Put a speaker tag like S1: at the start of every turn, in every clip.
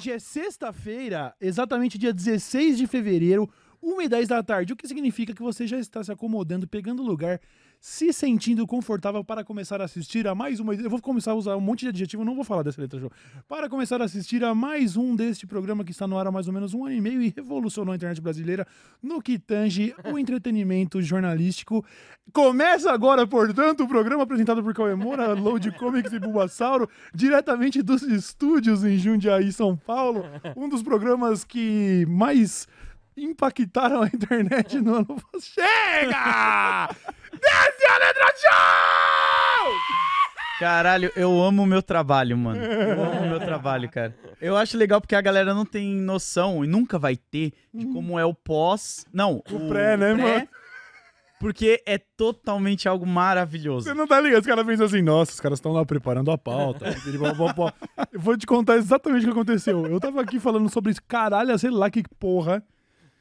S1: Hoje é sexta-feira, exatamente dia 16 de fevereiro, 1h10 da tarde, o que significa que você já está se acomodando, pegando lugar, se sentindo confortável para começar a assistir a mais uma. Eu vou começar a usar um monte de adjetivo, não vou falar dessa letra show. Para começar a assistir a mais um deste programa que está no ar há mais ou menos um ano e meio e revolucionou a internet brasileira no que tange o entretenimento jornalístico. Começa agora, portanto, o programa apresentado por Cauê Moura, Load Comics e Bulbasauro, diretamente dos estúdios em Jundiaí, São Paulo. Um dos programas que mais impactaram a internet no ano. Chega! Desce a letra show!
S2: Caralho, eu amo o meu trabalho, mano. Eu amo o meu trabalho, cara. Eu acho legal porque a galera não tem noção e nunca vai ter de como é o pós. Não,
S1: O pré, né, mano?
S2: Porque é totalmente algo maravilhoso.
S1: Você não tá ligado? Os caras pensam assim, nossa, os caras estão lá preparando a pauta. Eu vou te contar exatamente o que aconteceu. Eu tava aqui falando sobre isso. Caralho, sei lá que porra.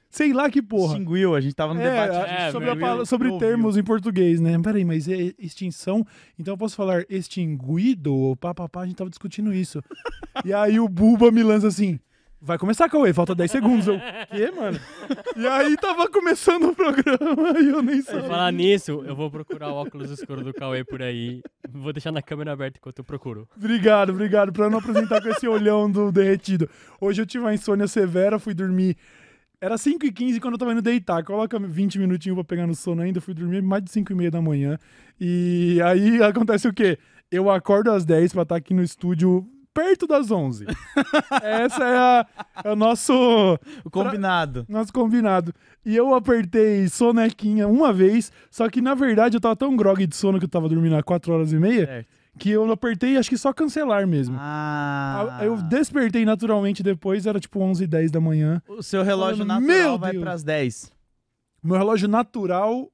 S1: Sei lá que porra.
S2: Extinguiu, a gente tava no
S1: É,
S2: debate. gente
S1: sobre, a sobre termos em português, né? Peraí, mas é extinção? Então eu posso falar extinguido ou papapá? A gente tava discutindo isso. e aí o Buba me lança assim. Vai começar, Cauê, falta 10 segundos. Eu, quê, mano? E aí tava começando o programa e eu nem sabia.
S3: falar nisso, eu vou procurar o óculos escuro do Cauê por aí. Vou deixar na câmera aberta enquanto eu procuro.
S1: Obrigado, obrigado. Pra não apresentar com esse olhão do derretido. Hoje eu tive uma insônia severa, fui dormir. Era 5h15 quando eu tava indo deitar. Coloca 20 minutinhos pra pegar no sono ainda. Fui dormir mais de 5 e meia da manhã. E aí acontece o quê? Eu acordo às 10 pra estar aqui no estúdio perto das 11. Essa é, a- é o nosso,
S2: O combinado.
S1: nosso combinado. E eu apertei sonequinha uma vez, só que na verdade eu tava tão grog de sono que eu tava dormindo há 4 horas e meia,
S2: Certo.
S1: Que eu apertei acho que só cancelar mesmo.
S2: Ah.
S1: Eu despertei naturalmente depois, era tipo 11 h 10 da manhã.
S2: O seu relógio
S1: Falando,
S2: natural
S1: "Meu
S2: vai
S1: Deus."
S2: pras 10.
S1: Meu relógio natural.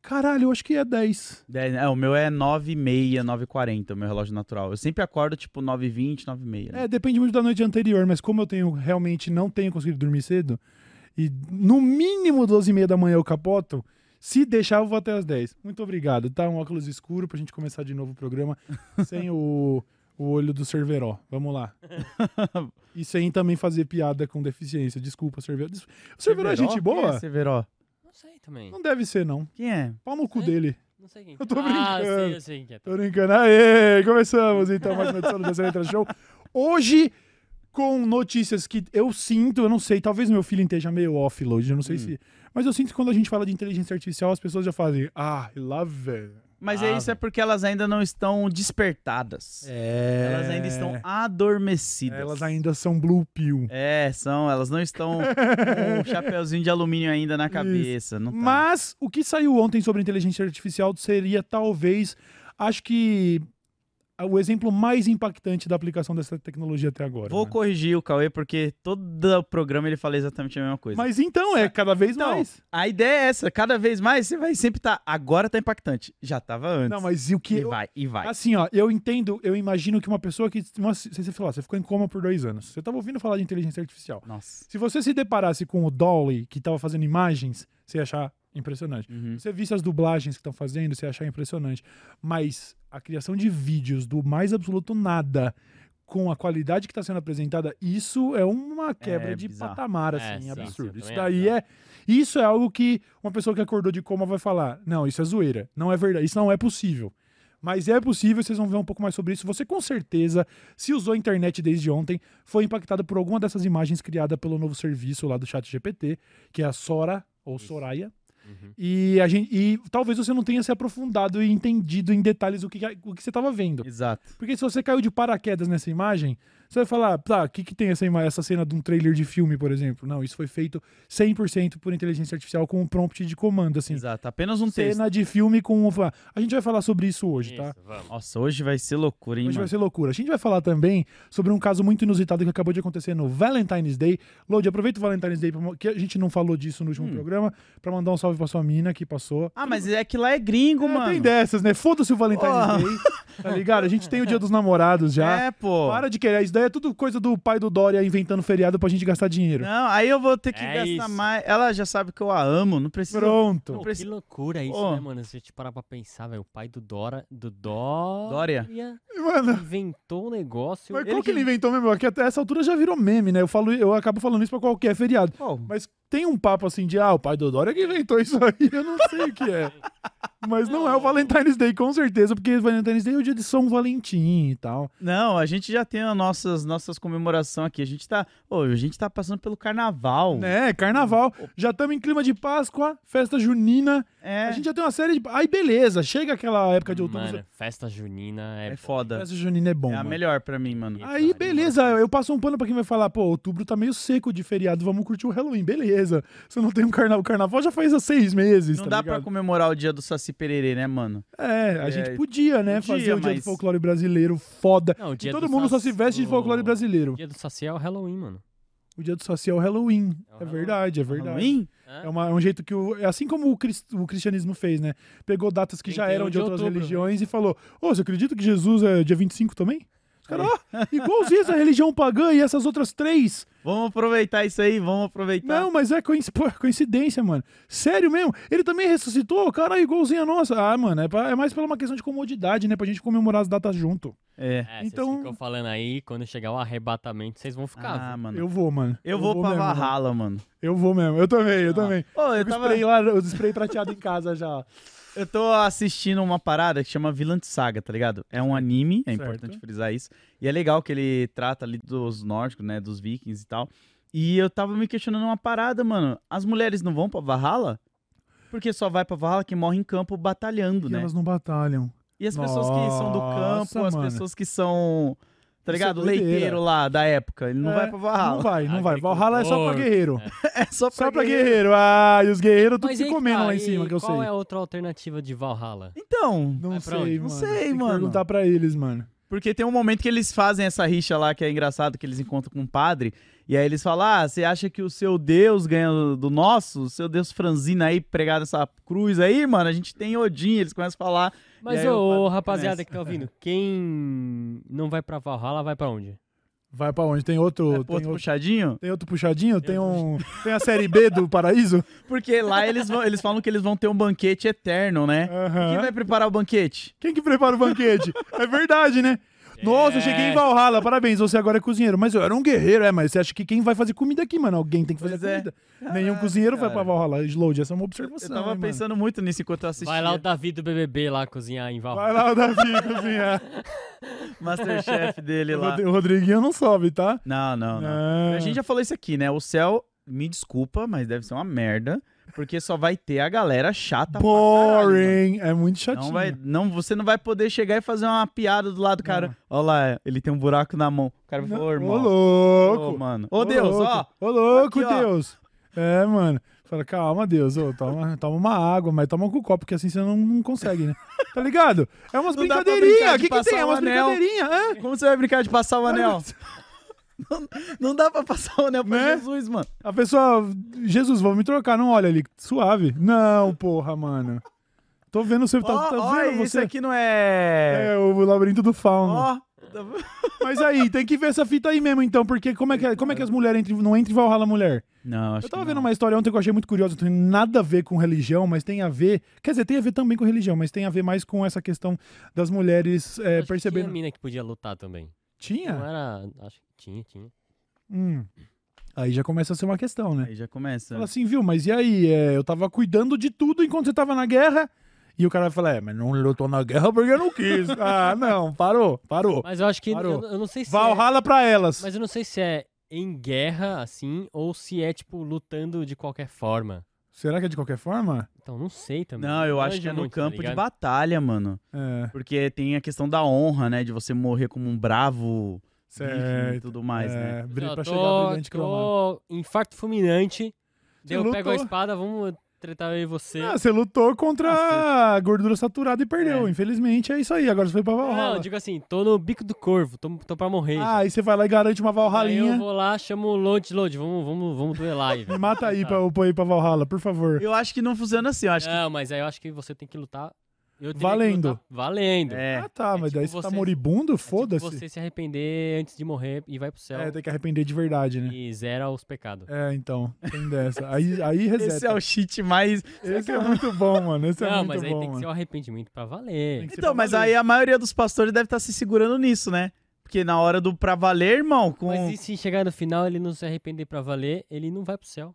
S1: Caralho, eu acho que é 10.
S2: 10. É, o meu é 9h30, 9h40, o meu relógio natural. Eu sempre acordo tipo 9h20, 9h30.
S1: É, depende muito da noite anterior, mas como eu tenho realmente não tenho conseguido dormir cedo, e no mínimo 12 h 30 da manhã eu capoto, se deixar eu vou até as 10. Muito obrigado, tá? Um óculos escuro pra gente começar de novo o programa sem o, o olho do Cerveró. Vamos lá. E sem também fazer piada com deficiência. Desculpa, Cerveró. Des- O Cerveró é gente
S2: Quem
S1: boa?
S2: é Severo?
S3: Não sei também.
S1: Não deve ser, não.
S2: Quem é?
S1: Pau no cu
S3: Sei.
S1: dele.
S3: Não sei quem.
S1: Eu tô
S3: Ah,
S1: brincando.
S3: sei, eu sei quem é.
S1: Tô brincando. Aê, começamos então mais uma edição do Dessa Letra Show. Hoje, com notícias que eu sinto, eu não sei, talvez meu filho esteja meio offload, eu não sei
S2: Hum.
S1: se... Mas eu sinto que quando a gente fala de inteligência artificial, as pessoas já fazem, ah, lá vem.
S2: Mas
S3: Ah,
S2: é isso é
S3: velho.
S2: porque elas ainda não estão despertadas.
S1: É...
S2: Elas ainda estão adormecidas.
S1: Elas ainda são blue pill.
S2: É, são. Elas não estão com o chapeuzinho de alumínio ainda na cabeça. Não tá.
S1: Mas o que saiu ontem sobre inteligência artificial seria talvez, acho que o exemplo mais impactante da aplicação dessa tecnologia até agora.
S2: Vou
S1: né?
S2: corrigir o Cauê, porque todo o programa ele fala exatamente a mesma coisa.
S1: Mas então, é cada vez
S2: Então,
S1: mais.
S2: A ideia é essa. Cada vez mais você vai sempre estar. agora tá impactante. Já tava antes.
S1: Não, mas e o que...
S2: E vai, e vai.
S1: Assim, ó, eu entendo, eu imagino que uma pessoa que. Uma, você falar, você ficou em coma por dois anos. Você tava ouvindo falar de inteligência artificial.
S2: Nossa.
S1: Se você se deparasse com o Dolly, que tava fazendo imagens, você ia achar impressionante.
S2: Uhum.
S1: Se você visse as dublagens que estão fazendo, você ia achar impressionante. Mas a criação de vídeos do mais absoluto nada. Com a qualidade que está sendo apresentada, isso é uma quebra
S2: É
S1: de
S2: bizarro.
S1: patamar,
S3: É,
S1: assim,
S3: sim,
S1: absurdo. isso daí
S3: acho.
S1: é. Isso é algo que uma pessoa que acordou de coma vai falar. Não, isso é zoeira. Não é verdade. Isso não é possível. Mas é possível, vocês vão ver um pouco mais sobre isso. Você com certeza, se usou a internet desde ontem, foi impactado por alguma dessas imagens criada pelo novo serviço lá do Chat GPT, que é a Sora ou
S3: Isso.
S1: Soraya.
S3: Uhum.
S1: E, a gente, e talvez você não tenha se aprofundado e entendido em detalhes o que, o que você estava vendo.
S2: Exato.
S1: Porque se você caiu de paraquedas nessa imagem, você vai falar, tá, o que, que tem essa, essa cena de um trailer de filme, por exemplo? Não, isso foi feito 100% por inteligência artificial com um prompt de comando, assim.
S2: Exato. Apenas um texto.
S1: Cena de filme com. A gente vai falar sobre isso hoje, tá?
S3: Isso, vamos.
S2: Nossa, hoje vai ser loucura, hein,
S1: Hoje vai
S2: mano?
S1: ser loucura. A gente vai falar também sobre um caso muito inusitado que acabou de acontecer no Valentine's Day. Lodi, aproveita o Valentine's Day, pra que a gente não falou disso no último
S2: Hum.
S1: programa, pra mandar um salve pra sua mina que passou.
S2: Ah, mas é que lá é gringo,
S1: É,
S2: mano.
S1: Tem dessas, né? Foda-se o Valentine's
S2: Porra.
S1: Day. Tá ligado? A gente tem o dia dos namorados já.
S2: É, pô.
S1: Para de querer. Isso daí é tudo coisa do pai do Dória inventando feriado pra gente gastar dinheiro.
S2: Não, aí eu vou ter que
S3: É
S2: gastar
S3: isso.
S2: mais. Ela já sabe que eu a amo, não precisa.
S1: Pronto.
S3: Que loucura isso,
S2: Ô.
S3: né, mano? Se a gente parar pra pensar, velho, o pai do Dora, do Dó...
S2: Dória.
S1: Mano,
S3: Inventou um negócio...
S1: mas
S2: Ele
S1: qual que ele inventou mesmo? É que até essa altura já virou meme, né? Eu, falo, eu acabo falando isso pra qualquer feriado. Mas tem um papo assim de, ah, o pai do Dória que inventou isso aí, eu não sei o que é. Mas não é o Valentine's Day, com certeza, porque Valentine's Day é o dia de São Valentim e tal.
S2: Não, a gente já tem as nossas, nossas comemorações aqui. A gente tá. Ô, a gente tá passando pelo carnaval.
S1: É, carnaval. Já estamos em clima de Páscoa, festa junina.
S2: É.
S1: A gente já tem uma série de. Aí beleza, chega aquela época de outubro.
S3: Mano, festa junina é...
S2: É foda.
S1: Festa junina é bom.
S2: É a
S1: mano.
S2: melhor pra mim, mano.
S1: Aí, beleza, eu passo um pano pra quem vai falar, pô, outubro tá meio seco de feriado, vamos curtir o Halloween, beleza. Você não tem um carnaval, o carnaval já faz há seis meses,
S2: Não
S1: tá
S2: dá pra
S1: ligado?
S2: comemorar o dia do Saci Pererê, né, mano?
S1: É, a
S2: É,
S1: gente podia, né,
S2: podia,
S1: fazer o dia do folclore brasileiro foda.
S3: Não, o
S1: E
S3: dia
S1: todo
S3: do
S1: mundo só
S3: Saci-
S1: se veste de folclore brasileiro.
S3: O dia do Saci é o Halloween, mano.
S1: O dia do Saci é o Halloween.
S3: É o
S1: É
S3: Halloween.
S1: verdade, é verdade.
S2: Halloween?
S1: É, uma- é um jeito que o. É assim como o, cris- o cristianismo fez, né? Pegou datas que já
S3: 31
S1: eram de outras
S3: outubro,
S1: religiões e falou: Ô, você acredita que Jesus é dia 25 também? Os caras, ó, igualzinho essa religião pagã e essas outras três.
S2: Vamos aproveitar isso aí, vamos aproveitar.
S1: Não, mas é pô, coincidência, mano. Sério mesmo? Ele também ressuscitou? Caralho, igualzinho a nossa. Ah, mano, é, pra- é mais pela uma questão de comodidade, né? Pra gente comemorar as datas junto.
S2: É.
S3: É,
S1: Então-
S3: vocês ficam falando aí, quando chegar o arrebatamento, vocês vão ficar.
S2: Ah,
S3: viu?
S2: mano.
S1: Eu vou, mano.
S2: Eu vou pra
S1: mesmo, mano.
S2: Valhalla, mano.
S1: Eu vou mesmo. Eu também, eu também.
S2: Ô, eu
S1: Eu
S2: tava.
S1: spray lá, eu spray prateado em casa já.
S2: Eu tô assistindo uma parada que chama Vilã Saga, tá ligado? É um anime, é
S1: Certo.
S2: importante frisar isso. E é legal que ele trata ali dos nórdicos, né? Dos vikings e tal. E eu tava me questionando uma parada, mano. As mulheres não vão pra Valhalla? Porque só vai pra Valhalla quem morre em campo batalhando,
S1: E
S2: né?
S1: elas não batalham.
S2: E as pessoas que são do campo, as
S1: mano.
S2: pessoas que são. Tá
S1: Isso é
S2: ligado?
S1: doideira.
S2: Leiteiro lá da época. Ele não
S1: É,
S2: vai pra Valhalla.
S1: Não vai, não vai.
S3: Agricultor.
S1: Valhalla é só pra guerreiro.
S2: É só pra,
S1: Só pra
S2: guerreiro.
S1: guerreiro. Ah, e os guerreiros tudo
S3: Mas
S1: se
S3: aí
S1: comendo
S3: tá,
S1: lá em cima, que eu sei.
S3: Qual é a outra alternativa de Valhalla?
S2: Então,
S1: Não
S3: Vai
S1: sei, mano.
S2: Não sei,
S1: Tem que
S2: mano.
S1: perguntar pra eles, mano.
S2: Porque tem um momento que eles fazem essa rixa lá que é engraçado, que eles encontram com um padre, e aí eles falam: Ah, você acha que o seu Deus ganha do nosso? O seu Deus franzina aí, pregado essa cruz aí, mano, a gente tem Odin. Eles começam a falar.
S3: Mas, ô, rapaziada
S2: começa.
S3: que tá ouvindo, quem não vai pra Valhalla, vai pra onde?
S1: Vai pra onde? Tem outro.
S2: É,
S1: tem,
S2: outro puxadinho?
S1: tem outro puxadinho? Tem um. Tem a série B do Paraíso?
S2: Porque lá eles, vão, eles falam que eles vão ter um banquete eterno, né? Quem vai preparar o banquete?
S1: Quem que prepara o banquete? é verdade, né? Nossa, eu cheguei em Valhalla, parabéns, você agora é cozinheiro. Mas eu era um guerreiro, é, mas você acha que quem vai fazer comida aqui, mano? Alguém tem que fazer
S2: Pois é.
S1: comida. Nenhum cozinheiro vai
S2: cara.
S1: pra Valhalla. Sload, essa é uma
S2: Eu
S1: observação.
S2: tava
S1: hein,
S2: pensando muito nisso enquanto eu assistia.
S3: Vai lá o Davi do BBB lá cozinhar em
S1: mano.
S3: Valhalla.
S1: Vai lá o Davi cozinhar.
S2: Masterchef dele lá.
S1: O Rodriguinho não sobe, tá?
S2: Não, não, não.
S1: Ah.
S2: A gente já falou isso aqui, né? O céu, me desculpa, mas deve ser uma merda. Porque só vai ter a galera chata pra caralho.
S1: Boring. é muito chatinho.
S2: Não vai, não, você não vai poder chegar e fazer uma piada do lado do cara. Olha lá, ele tem um buraco na mão. O cara vai
S1: Não.
S2: falar, ô, irmão.
S1: Ô, louco.
S2: Ô, mano. Ô, Deus,
S1: louco.
S2: ó.
S1: Ô, louco,
S2: Aqui, ó.
S1: Deus. É, mano. Fala, calma, Deus. Ô, toma, toma uma água, mas toma com o copo, porque assim você não, não consegue, né? Tá ligado? É umas brincadeirinhas. O que, que tem? É umas brincadeirinhas. É.
S2: Como você vai brincar de passar o anel? Não, não dá pra passar o anel pra
S1: Né?
S2: Jesus, mano.
S1: A pessoa, Jesus, vamos me trocar, não olha ali, suave. Não, porra, mano. Tô vendo você, tá,
S2: Ó,
S1: tá
S2: ó,
S1: vendo
S2: isso
S1: você?
S2: aqui não é...
S1: É o labirinto do fauno.
S2: Ó,
S1: Mas aí, tem que ver essa fita aí mesmo, então, porque como é que, como é que as mulheres entram, não entram em Valhalla mulher?
S2: Não, acho
S1: Eu tava
S2: que
S1: vendo
S2: não.
S1: uma história ontem que eu achei muito curiosa, não tem nada a ver com religião, mas tem a ver. Quer dizer, tem a ver também com religião, mas tem a ver mais com essa questão das mulheres é,
S3: Acho que
S1: percebendo.
S3: Tinha mina que podia lutar também. Não
S1: Tinha?
S3: era. Acho que tinha, tinha.
S1: Hum. Aí já começa a ser uma questão, né?
S2: Aí já começa.
S1: Fala assim, viu, mas e aí? É, eu tava cuidando de tudo enquanto você tava na guerra. E o cara vai falar, é, mas não lutou na guerra porque eu não quis. ah, não, parou, parou.
S3: Mas eu acho que.
S1: Parou.
S3: Eu, eu não sei se. É,
S1: Valhalla pra elas.
S3: mas eu não sei se é em guerra, assim, ou se é, tipo, lutando de qualquer forma.
S1: Será que é de qualquer forma?
S3: Então, não sei também.
S2: Não, eu acho
S3: manjo
S2: que é no
S3: muito, tá
S2: campo de
S3: ligado?
S2: batalha, mano.
S1: É,
S2: Porque tem a questão da honra, né? De você morrer como um bravo viking e
S1: certo.
S2: tudo mais, né?
S1: É, bri-
S3: Eu
S1: pra
S3: tô,
S1: chegar brilhante cromado.
S3: tô infarto fulminante. Daí eu pego a
S1: lutou.
S3: espada, vamos tretar eu e você.
S1: Ah, você lutou contra a gordura saturada e perdeu.
S2: É.
S1: Infelizmente é isso aí. Agora você foi pra
S3: não,
S1: Valhalla.
S3: eu digo assim, tô no bico do corvo, tô, tô pra morrer.
S1: Ah, aí você vai lá e garante uma
S3: Aí eu vou lá, chamo o Load, Load, vamos, vamos, vamos duelar aí,
S1: Me
S3: velho.
S1: mata aí
S3: Tá.
S1: pra eu pra ir pra Valhalla, por favor.
S2: Eu acho que não funciona assim. Eu acho que
S3: Não, mas aí eu acho que você tem que lutar que
S1: Valendo.
S3: lutar Valendo.
S2: É.
S1: Ah, tá,
S3: É
S1: mas
S3: tipo
S1: daí você tá moribundo?
S3: É tipo
S1: Foda-se.
S3: você se arrepender antes de morrer e vai pro céu.
S1: É, tem que arrepender de verdade, né?
S3: E zera os pecados.
S1: É, então, tem dessa. Aí, aí reseta.
S2: Esse é o cheat mais.
S1: Esse é muito bom, mano. Esse é
S3: não,
S1: muito
S3: mas aí
S1: bom,
S3: tem que
S1: mano.
S3: ser um arrependimento pra valer.
S1: Que
S2: Então,
S1: pra
S2: mas
S1: valer.
S2: aí a maioria dos pastores deve estar se segurando nisso, né? Porque na hora do pra valer, irmão, com.
S3: Mas e se chegar no final ele não se arrepender pra valer, ele não vai pro céu.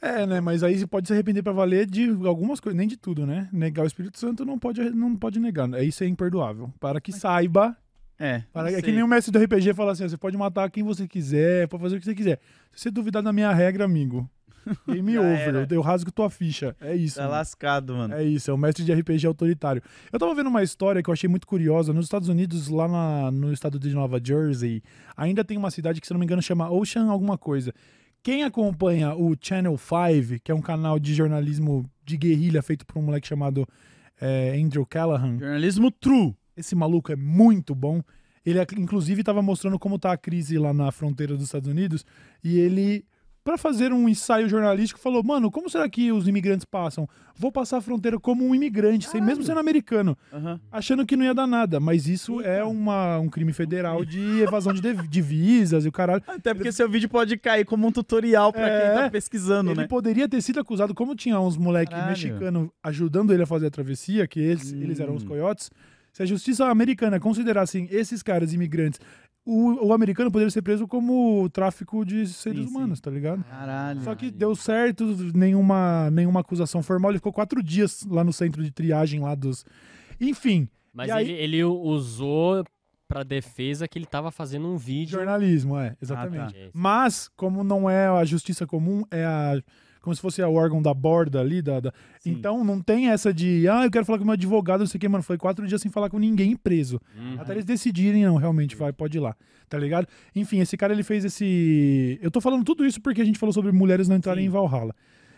S1: É, né? Mas aí você pode se arrepender pra valer de algumas coisas, nem de tudo, né? Negar o Espírito Santo não pode, não pode negar. É isso é imperdoável. Para que saiba.
S2: É.
S1: Para, é que nem o mestre do RPG fala assim: você pode matar quem você quiser, pode fazer o que você quiser. Se você duvidar da minha regra, amigo, game
S2: Já
S1: over.
S2: era.
S1: Eu, eu rasgo tua ficha. É isso.
S2: Tá
S1: mano.
S2: lascado, mano.
S1: É isso, é o mestre de RPG autoritário. Eu tava vendo uma história que eu achei muito curiosa. Nos Estados Unidos, lá na- no estado de Nova Jersey, ainda tem uma cidade que, se não me engano, chama Ocean alguma coisa. Quem acompanha o Channel 5, que é um canal de jornalismo de guerrilha feito por um moleque chamado é, Andrew Callahan,
S2: Jornalismo true.
S1: esse maluco é muito bom. Ele, inclusive, estava mostrando como tá a crise lá na fronteira dos Estados Unidos. E ele, para fazer um ensaio jornalístico, falou: Mano, como será que os imigrantes passam? Vou passar a fronteira como um imigrante, sem, mesmo sendo americano,
S2: Aham.
S1: achando que não ia dar nada. Mas isso é uma, um crime federal de evasão de divisas e o caralho.
S2: Até porque seu vídeo pode cair como um tutorial pra
S1: É.
S2: quem tá pesquisando,
S1: Ele
S2: né?
S1: poderia ter sido acusado, como tinha uns moleque
S2: Caralho.
S1: mexicano ajudando ele a fazer a travessia, que eles,
S2: Hum.
S1: eles eram os coiotes. Se a justiça americana considerasse esses caras imigrantes, o, o americano poderia ser preso como tráfico de seres
S2: Sim, sim.
S1: humanos, tá ligado?
S2: Caralho.
S1: Só que deu certo, nenhuma, nenhuma acusação formal. Ele ficou quatro dias lá no centro de triagem lá dos. Enfim,
S3: Mas
S1: E aí-
S3: ele, ele usou pra defesa que ele tava fazendo um vídeo.
S1: jornalismo, é, exatamente.
S3: Esse.
S1: Mas, como não é a justiça comum, é a. Como se fosse o órgão da borda ali. Da, da-. Então não tem essa de. Ah, eu quero falar com meu advogado, não sei o que, mano. Foi quatro dias sem falar com ninguém preso.
S3: Uhum.
S1: Até eles decidirem, não, realmente, vai, pode ir lá. Tá ligado? Enfim, esse cara ele fez esse. Eu tô falando tudo isso porque a gente falou sobre mulheres não entrarem
S2: Sim.
S1: em Valhalla.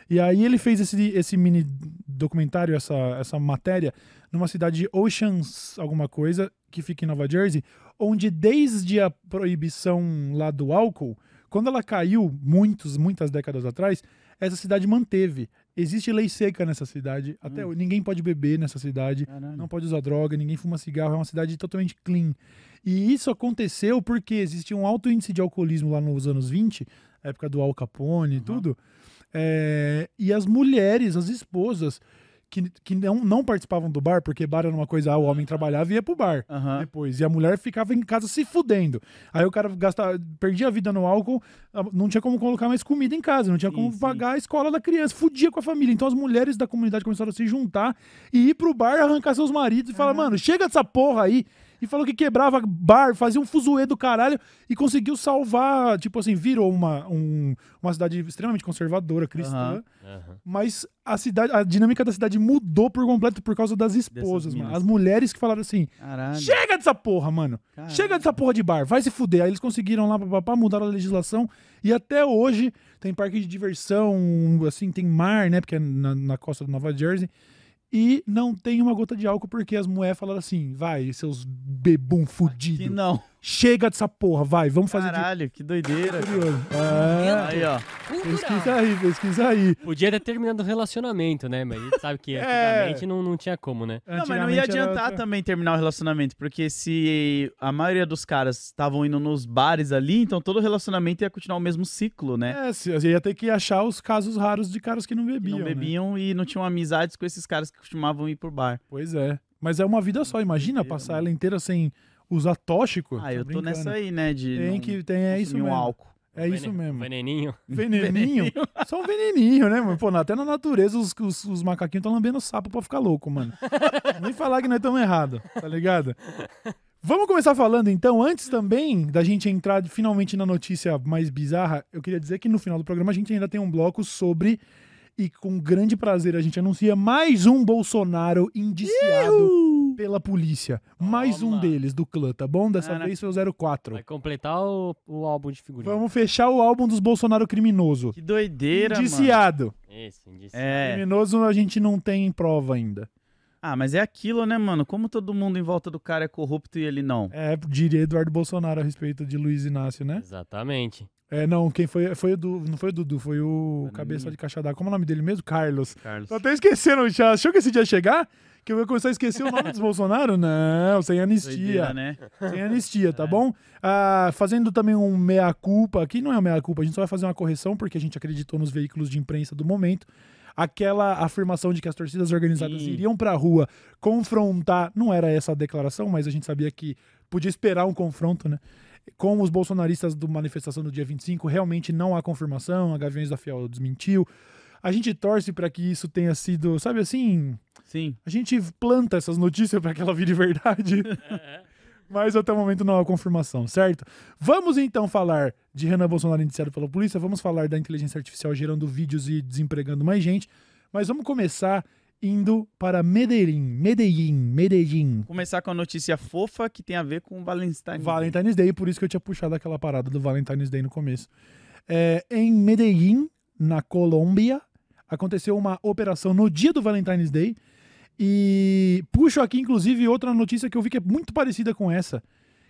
S1: E aí ele fez esse, esse mini documentário, essa, essa matéria, numa cidade de Oceans, alguma coisa, que fica em Nova Jersey, onde desde a proibição lá do álcool, quando ela caiu muitos, muitas décadas atrás, essa cidade manteve. Existe lei seca nessa cidade. Até hoje, ninguém pode beber nessa cidade
S2: Caralho.
S1: não pode usar droga, ninguém fuma cigarro, é uma cidade totalmente clean. E isso aconteceu porque existia um alto índice de alcoolismo lá nos anos 20, época do Al Capone e tudo. É, e as mulheres, as esposas, que, que não, não participavam do bar, porque bar era uma coisa, ah, o homem trabalhava e ia pro bar. Depois, e a mulher ficava em casa se fudendo. Aí o cara gastava, perdia a vida no álcool, não tinha como colocar mais comida em casa, não tinha
S2: Sim,
S1: como
S2: sim.
S1: pagar a escola da criança, fudia com a família. Então as mulheres da comunidade começaram a se juntar e ir pro bar arrancar seus maridos e falar, mano, chega dessa porra aí. E falou que quebrava bar, fazia um fuzuê do caralho e conseguiu salvar, tipo assim, virou uma, um- uma cidade extremamente conservadora, cristã.
S2: Aham.
S1: Mas a cidade, a dinâmica da cidade mudou por completo por causa das esposas, mano.
S2: minas.
S1: As mulheres que falaram assim:
S2: Caralho.
S1: chega dessa porra, mano.
S2: Caralho.
S1: Chega dessa porra de bar, vai se fuder. Aí eles conseguiram lá, papapá, mudaram a legislação. E até hoje tem parque de diversão, assim, tem mar, né? Porque é na, na costa do Nova Jersey. E não tem uma gota de álcool porque as mulheres falaram assim: vai, seus bebum fudido.
S2: não.
S1: Chega dessa porra, vai, vamos fazer
S2: Caralho, que doideira.
S1: de curioso. É,
S2: Aí, ó.
S1: pesquisa aí, pesquisa aí.
S3: Podia ter terminado o relacionamento, né? Mas a gente sabe que
S1: É.
S3: antigamente não, não tinha como, né?
S2: Não, mas não ia adiantar
S1: outra-
S2: também terminar o relacionamento, porque se a maioria dos caras estavam indo nos bares ali, então todo relacionamento ia continuar o mesmo ciclo, né?
S1: É, se- ia ter que achar os casos raros de caras que não
S2: Que
S1: bebiam.
S2: não
S1: né?
S2: bebiam e não tinham amizades com esses caras que costumavam ir pro bar.
S1: Pois é. Mas é uma vida só, imagina passar ela inteira sem usar tóxico.
S2: Ah, eu
S1: Tô brincando.
S2: nessa aí, né? De
S1: Tem
S2: não
S1: que, tem, é isso
S2: consumir um
S1: mesmo.
S2: álcool.
S1: É isso mesmo.
S3: Veneninho.
S1: Veneninho? Só um veneninho, né, mano? Pô, até na natureza os, os, os macaquinhos estão lambendo sapo pra ficar louco, mano. Nem falar que nós estamos errados, tá ligado? Vamos começar falando então, antes também da gente entrar finalmente na notícia mais bizarra, eu queria dizer que no final do programa a gente ainda tem um bloco sobre, e com grande prazer a gente anuncia mais um Bolsonaro indiciado pela polícia. Mais um deles do clã, tá bom? Dessa
S2: Caraca.
S1: vez foi o 04.
S3: Vai completar o, o álbum de figurinha.
S1: Vamos fechar o álbum dos Bolsonaro criminoso.
S2: Que doideira, mano.
S1: Indiciado.
S3: Esse, indício.
S2: É.
S1: Criminoso a gente não tem prova ainda.
S2: Ah, mas é aquilo, né, mano? Como todo mundo em volta do cara é corrupto e ele não.
S1: É, diria Eduardo Bolsonaro a respeito de Luiz Inácio, né?
S3: Exatamente.
S1: É, não, quem foi, foi o Du, não foi o Dudu, foi o cabeça de caixa d'água. Como é o nome dele mesmo? Carlos.
S2: Carlos.
S1: Tô até esquecendo já. Achou que esse dia ia chegar? Que eu ia começar a esquecer o nome dos Bolsonaro? Não, sem anistia.
S2: Doideira, né?
S1: Sem anistia, tá
S2: É.
S1: bom? Ah, fazendo também um meia-culpa. Aqui não é um meia-culpa, a gente só vai fazer uma correção porque a gente acreditou nos veículos de imprensa do momento. Aquela afirmação de que as torcidas organizadas
S2: Sim.
S1: iriam pra rua confrontar, não era essa a declaração, mas a gente sabia que podia esperar um confronto, né? Com os bolsonaristas do manifestação do dia 25, realmente não há confirmação, a Gaviões da Fiel desmentiu. A gente torce para que isso tenha sido, sabe assim,
S2: Sim.
S1: a gente planta essas notícias para que ela vire verdade. Mas até o momento não há confirmação, certo? Vamos então falar de Renan Bolsonaro indiciado pela polícia, vamos falar da inteligência artificial gerando vídeos e desempregando mais gente, mas vamos começar indo para Medellín, Medellín, Medellín.
S2: Começar com a notícia fofa que tem a ver com o Valentine.
S1: Valentine's Day, por isso que eu tinha puxado aquela parada do Valentine's Day no começo. É, em Medellín, na Colômbia, aconteceu uma operação no dia do Valentine's Day. E puxo aqui, inclusive, outra notícia que eu vi que é muito parecida com essa,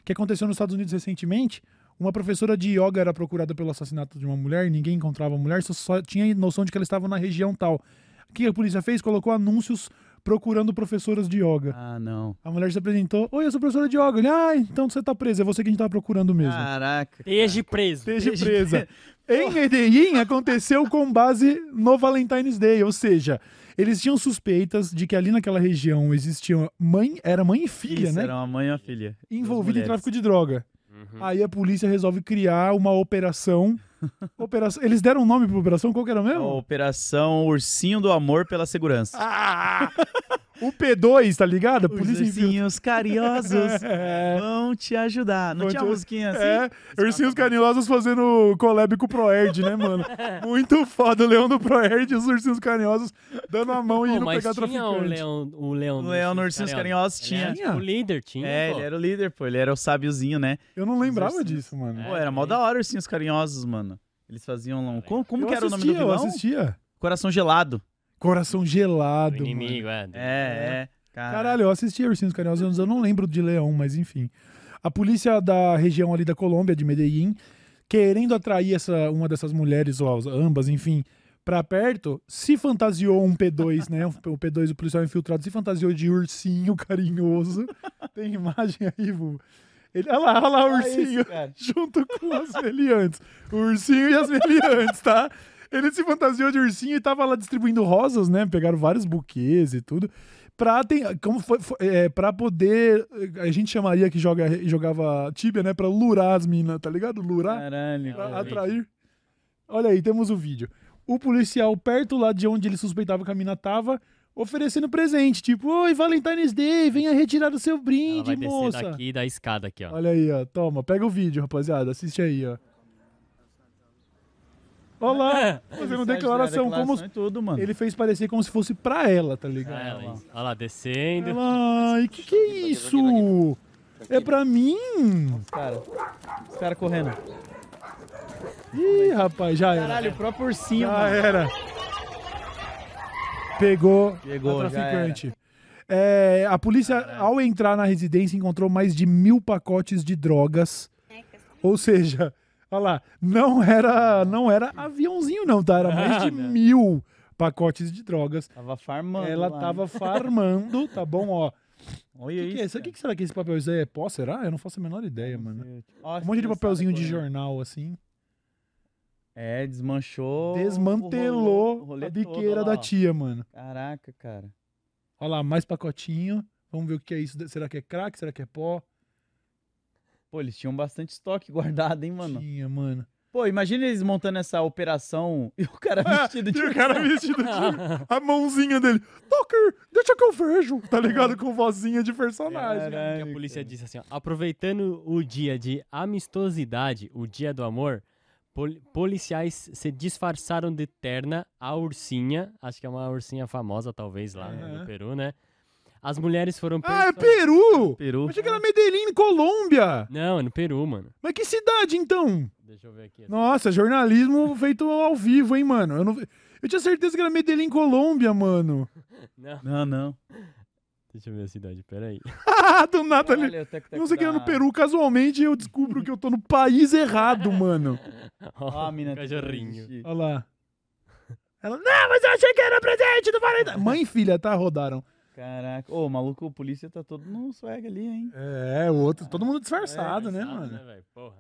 S1: que aconteceu nos Estados Unidos recentemente. Uma professora de yoga era procurada pelo assassinato de uma mulher, ninguém encontrava a mulher, só, só tinha noção de que ela estava na região tal. O que a polícia fez? Colocou anúncios procurando professoras de yoga.
S2: Ah, não.
S1: A mulher se apresentou. Oi, eu sou professora de yoga. Ele, ah, então você tá presa. É você que a gente tava procurando mesmo.
S2: Caraca.
S3: Esteja preso.
S1: Esteja presa. em Medellín, aconteceu com base no Valentine's Day. Ou seja, eles tinham suspeitas de que ali naquela região existiam mãe, era mãe e filha,
S2: Isso,
S1: né?
S2: Era uma mãe e uma filha.
S1: Envolvida em tráfico de droga.
S3: Uhum.
S1: Aí a polícia resolve criar uma operação. operação eles deram um nome pra operação? Qual que era mesmo?
S2: Operação Ursinho do Amor pela Segurança.
S1: Ah! O P2, tá ligado?
S2: Os
S1: polícia infiltra-
S2: ursinhos carinhosos
S1: É.
S2: vão te ajudar. Não
S1: Vão
S2: tinha
S1: te-
S2: musiquinha assim?
S1: É, Ursinhos Carinhosos fazendo collab com o Proerd, né, mano? Muito foda. O Leão do Proerd e os Ursinhos Carinhosos dando a mão e
S3: Pô,
S1: indo
S3: mas
S1: pegar
S3: tinha o
S1: traficante.
S3: leão, o leão,
S2: O Leão no Ursinhos Carinhosos tinha.
S3: era, tipo, o líder, tinha.
S2: É,
S3: pô.
S2: ele era o líder, pô. Ele era o sábiozinho, né?
S1: Eu não lembrava disso, mano.
S3: É.
S2: Pô, era mó da hora Ursinhos Carinhosos, mano. Eles faziam. Como, como
S1: eu
S2: que era o nome do
S1: assistia, eu
S2: vilão?
S1: assistia.
S2: Coração Gelado.
S1: Coração gelado,
S3: inimigo, é.
S2: É, é. Cara.
S1: Caralho, eu assistia Ursinhos Carinhosos, eu não lembro de Leão, mas enfim. A polícia da região ali da Colômbia, de Medellín, querendo atrair essa, uma dessas mulheres, ou as- ambas, enfim, pra perto, se fantasiou um P2, né? O P2, o policial infiltrado, se fantasiou de ursinho carinhoso. Tem imagem aí, Vu. Ele, olha lá, olha lá o ursinho
S2: isso, cara.
S1: junto com as meliantes. O ursinho e as meliantes, tá? Ele se fantasiou de ursinho e tava lá distribuindo rosas, né? Pegaram vários buquês e tudo. Pra, tem, como foi, foi- é, pra poder. A gente chamaria que joga, jogava Tibia, né? Pra lurar as minas, tá ligado? Lurar.
S2: Caralho.
S1: Pra atrair. Olha aí, temos o vídeo. O policial perto lá de onde ele suspeitava que a mina tava, oferecendo presente. Tipo, oi, Valentine's Day, venha retirar o seu
S3: Ela
S1: brinde,
S3: vai descer
S1: moça.
S3: daqui da escada aqui, ó.
S1: Olha aí, ó. Toma, pega o vídeo, rapaziada. Assiste aí, ó. Olha lá, fazendo declaração, como
S2: e tudo, mano.
S1: ele fez parecer como se fosse pra ela, tá
S3: Ah,
S1: ligado?
S3: ela, isso. Olha lá, descendo.
S1: Ai, que que é isso? É pra mim?
S2: Cara, os caras correndo.
S1: Ih, rapaz, já era.
S2: Caralho, o próprio ursinho,
S1: Já
S2: mano.
S1: era. Pegou,
S2: Pegou,
S1: a
S2: já
S1: traficante. É, a polícia, ao entrar na residência, encontrou mais de mil pacotes de drogas. Ou seja, olha lá, não era, não era aviãozinho, não, tá? Era mais de
S3: Não.
S1: mil pacotes de drogas.
S2: Tava farmando.
S1: Ela
S2: lá,
S1: tava
S2: né?
S1: farmando, tá bom, ó.
S2: Olha
S1: O que, que é isso? O que, que será que esse papel isso aí é pó? Será? Eu não faço a menor ideia, mano. Um monte de papelzinho de jornal, assim.
S2: É, desmanchou.
S1: Desmantelou
S2: rolê- rolê
S1: a
S2: todo,
S1: biqueira
S2: olha
S1: da tia, mano.
S2: Caraca, cara.
S1: Olha lá, mais pacotinho. Vamos ver o que é isso. Será que é crack? Será que é pó?
S2: Pô, eles tinham bastante estoque guardado, hein, mano?
S1: Tinha, mano.
S2: Pô, imagina eles montando essa operação e o cara vestido de.
S1: E o cara vestido de... A mãozinha dele. Tucker, deixa que eu vejo. Tá ligado? Com vozinha de personagem.
S3: Que a polícia disse assim, ó, aproveitando o dia de amistosidade, o dia do amor, pol- policiais se disfarçaram de terna a ursinha, acho que é uma ursinha famosa talvez lá
S1: Aham.
S3: no Peru, né? As mulheres foram
S1: Ah, é Peru!
S2: Peru.
S1: Achei que era Medellín, Colômbia.
S3: Não, é no Peru, mano.
S1: Mas que cidade, então?
S3: Deixa eu ver aqui.
S1: Nossa, jornalismo feito ao vivo, hein, mano? Eu, não... eu tinha certeza que era Medellín, Colômbia, mano.
S3: Não,
S2: Não, não.
S3: deixa eu ver a cidade, peraí.
S1: Do nada ali.
S2: Olha, o teco-teco
S1: Não sei que é
S2: da-
S1: no Peru, casualmente eu descubro que eu tô no país errado, mano.
S2: Ó, a mina
S3: cachorrinho.
S2: tentando
S1: Olha lá. Ela, não, mas eu achei que era presente do Valentine. Mãe e filha, tá? Rodaram.
S2: Caraca. Ô, o maluco, o polícia tá todo no swag ali, hein?
S1: É, o outro, todo mundo disfarçado, né,
S3: Engraçado,
S1: mano?
S3: velho? Porra.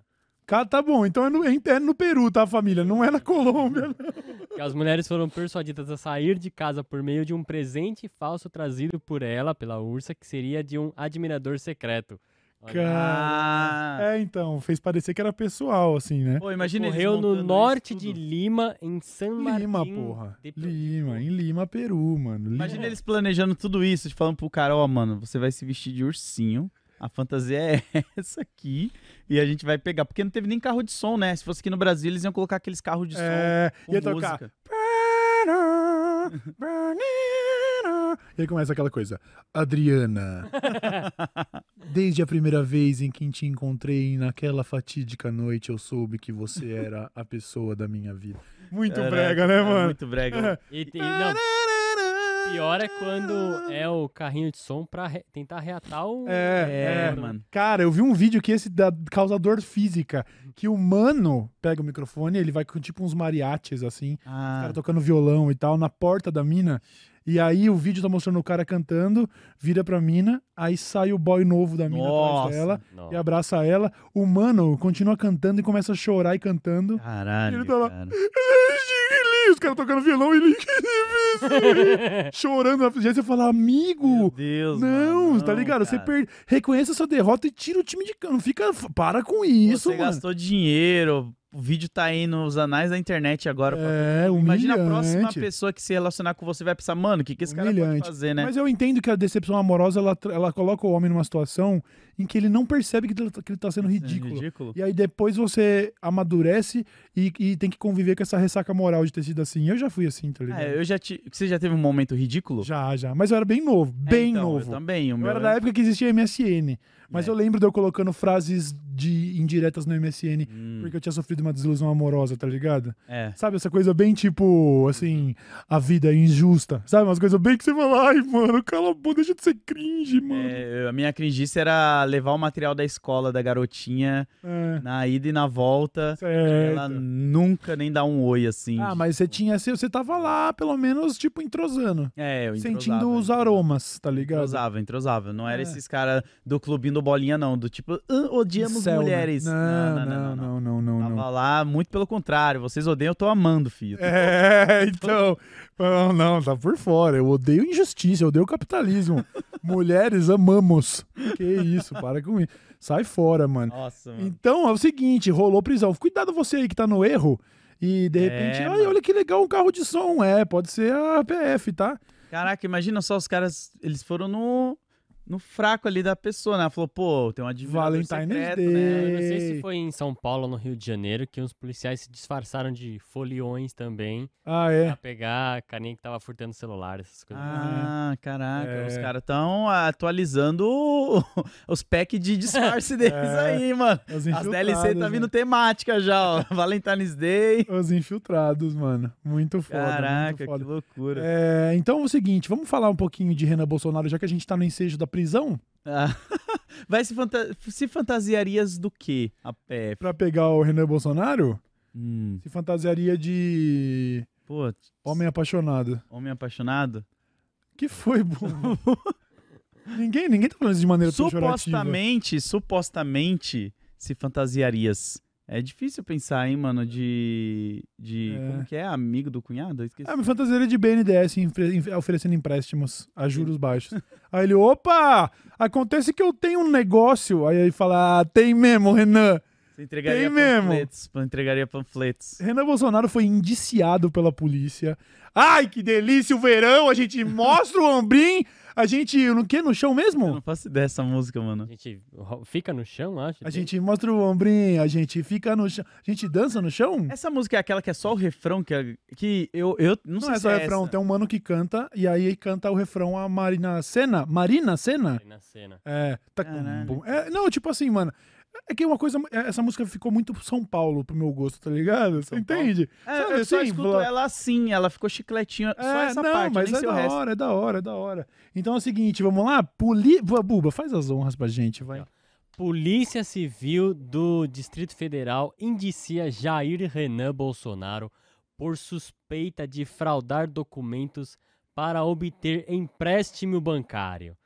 S1: Cara, tá bom, então é no, é no Peru, tá, família? Não é na Colômbia, não.
S3: Que as mulheres foram persuadidas a sair de casa por meio de um presente falso trazido por ela, pela ursa, que seria de um admirador secreto.
S1: Cara.
S2: Ah.
S1: É, então, fez parecer que era pessoal, assim, né?
S2: Pô, imagina eles
S3: Ocorreu no norte de. Lima, em San Martín.
S1: Lima, porra.
S3: de-
S1: Lima, em Lima, Peru, mano. Lima.
S2: Imagina eles planejando tudo isso, falando pro cara, ó, mano, você vai se vestir de ursinho. A fantasia é essa aqui. E a gente vai pegar. Porque não teve nem carro de som, né? Se fosse aqui no Brasil, eles iam colocar aqueles carros de som.
S1: É,
S2: com
S1: ia tocar.
S2: música.
S1: E aí começa aquela coisa. Adriana, desde a primeira vez em que te encontrei naquela fatídica noite, eu soube que você era a pessoa da minha vida. Muito
S2: Caraca,
S1: brega, né,
S2: é
S1: mano?
S2: Muito brega.
S3: E tem- não, pior é quando é o carrinho de som pra re- tentar reatar o.
S1: É,
S2: É,
S1: é.
S2: mano.
S1: Cara, eu vi um vídeo que esse da causa dor física, que o mano pega o microfone, ele vai com tipo uns mariachis, assim, o
S2: Ah,
S1: cara tocando violão e tal, na porta da mina. E aí o vídeo tá mostrando o cara cantando, vira pra mina, aí sai o boy novo da mina
S2: Nossa.
S1: atrás dela
S3: Não.
S1: e abraça ela. O mano continua cantando e começa a chorar e cantando.
S2: caralho,
S1: Ele tá lá.
S2: cara.
S1: Os caras tocando violão e ele chorando na frente. Você fala,
S2: Meu
S1: amigo,
S2: Deus,
S1: não,
S2: mano,
S1: tá ligado? Você per... reconheça essa derrota e tira o time de campo. Não fica. Para com isso,
S2: Você
S1: mano.
S2: gastou dinheiro, o vídeo tá aí nos anais da internet agora. pra-
S1: É, humilhante.
S2: Imagina a próxima pessoa que se relacionar com você vai pensar, mano, o que, que esse cara pode fazer, né?
S1: Mas eu entendo que a decepção amorosa ela, ela coloca o homem numa situação em que ele não percebe que ele, tá- que ele tá sendo ridículo.
S2: Ridículo.
S1: E aí depois você amadurece e, e tem que conviver com essa ressaca moral de ter sido assim. Eu já fui assim, tá ligado?
S2: É, eu já te... Você já teve um momento ridículo?
S1: Já, já. Mas eu era bem novo,
S2: É,
S1: bem
S2: então,
S1: novo.
S2: Eu também. O
S1: Eu
S2: meu
S1: era da época que existia MSN. Mas
S2: É.
S1: eu lembro de eu colocando frases de indiretas no MSN.
S2: Hum,
S1: Porque eu tinha sofrido uma desilusão amorosa, tá ligado?
S2: é.
S1: Sabe, essa coisa bem tipo, assim, a vida é injusta. Sabe, umas coisas bem que você fala, ai, mano, cala a boca, deixa de ser cringe, mano.
S2: É, a minha cringice era levar o material da escola da garotinha
S1: É,
S2: na ida e na volta.
S1: certo.
S2: Ela nunca nem dá um oi assim.
S1: Ah, mas você tinha, você, você tava lá, pelo menos, tipo, entrosando.
S2: É, eu
S1: Sentindo
S2: entrosava,
S1: os aromas, tá ligado?
S2: Entrosava, entrosava. Não era
S1: É.
S2: esses caras do clubinho do bolinha, não. Do tipo, "Ah, odiamos
S1: Céu,
S2: mulheres.
S1: Não, não, não, não, não, não.
S2: Tava lá, muito pelo contrário. Vocês odeiam, eu tô amando, filho.
S1: É, então. Não, não, tá por fora. Eu odeio injustiça, eu odeio capitalismo. Mulheres amamos. Que isso, para com isso. Sai fora, mano.
S2: Nossa, mano.
S1: Então é o seguinte, rolou prisão. Cuidado você aí que tá no erro. E de
S2: É,
S1: repente, ai,
S2: mano.
S1: olha que legal um carro de som. É, pode ser a PF, tá?
S2: Caraca, imagina só os caras, eles foram no, no fraco ali da pessoa, né? Ela falou, pô, tem um admirador
S1: Valentine's
S2: secreto,
S1: Day.
S2: né?
S3: Eu não sei
S1: Ei.
S3: se foi em São Paulo ou no Rio de Janeiro que os policiais se disfarçaram de foliões também
S1: Ah, é.
S3: pra pegar a carinha que tava furtando celular, essas coisas.
S2: Ah, caraca,
S1: É.
S2: os caras estão atualizando o- os packs de disfarce deles
S1: É.
S2: aí, mano.
S1: Os
S2: As DLC tá vindo
S1: né?
S2: temática já, ó. Valentine's Day.
S1: Os infiltrados, mano. Muito foda.
S2: Caraca,
S1: muito
S2: que
S1: foda.
S2: loucura.
S1: É, então é o seguinte, vamos falar um pouquinho de Renan Bolsonaro, já que a gente tá no ensejo da prisão,
S2: Ah, Vai se, fanta- se fantasiarias do quê, a PF?
S1: pra pegar o Renan Bolsonaro,
S2: Hum,
S1: se fantasiaria de
S2: pô,
S1: homem apaixonado.
S2: homem apaixonado?
S1: Que foi, burro? ninguém, ninguém tá falando isso de maneira pejorativa.
S2: Supostamente, supostamente, se fantasiarias. É difícil pensar, hein, mano, de. de
S1: É.
S2: Como que é? Amigo do cunhado? Eu esqueci.
S1: Ah, me fantasiaria de BNDES inf- oferecendo empréstimos a juros baixos. Aí ele, opa, acontece que eu tenho um negócio. Aí ele fala, ah, tem mesmo, Renan.
S2: Entregaria
S1: Tem mesmo.
S2: panfletos. Entregaria panfletos.
S1: Renan Bolsonaro foi indiciado pela polícia. Ai, que delícia o verão, a gente mostra o ombrim, a gente, no que, no chão
S2: Eu
S1: mesmo?
S2: não faço ideia dessa música, mano.
S3: A gente fica no chão, acho.
S1: A gente mostra o ombrim, a gente fica no chão, a gente dança no chão?
S2: Essa música é aquela que é só o refrão, que, é- que eu, eu não,
S1: Não
S2: sei
S1: é
S2: se
S1: só
S2: é
S1: refrão,
S2: essa.
S1: tem um mano que canta, e aí canta o refrão a Marina Senna. Marina Senna?
S3: Ali na cena.
S1: É, tá com. É, não, tipo assim, mano. É que uma coisa. é, Essa música ficou muito São Paulo pro meu gosto, tá ligado? Você entende?
S2: É,
S1: Sabe
S2: eu só
S1: assim,
S2: escuto
S1: blá-
S2: ela assim, ela ficou chicletinho, só
S1: É,
S2: essa
S1: não,
S2: parte,
S1: mas
S2: nem
S1: é da
S2: resto.
S1: hora, é da hora, é da hora. Então é o seguinte, vamos lá. Poli... Buba, faz as honras pra gente, vai.
S3: Polícia Civil do Distrito Federal indicia Jair Renan Bolsonaro por suspeita de fraudar documentos para obter empréstimo bancário.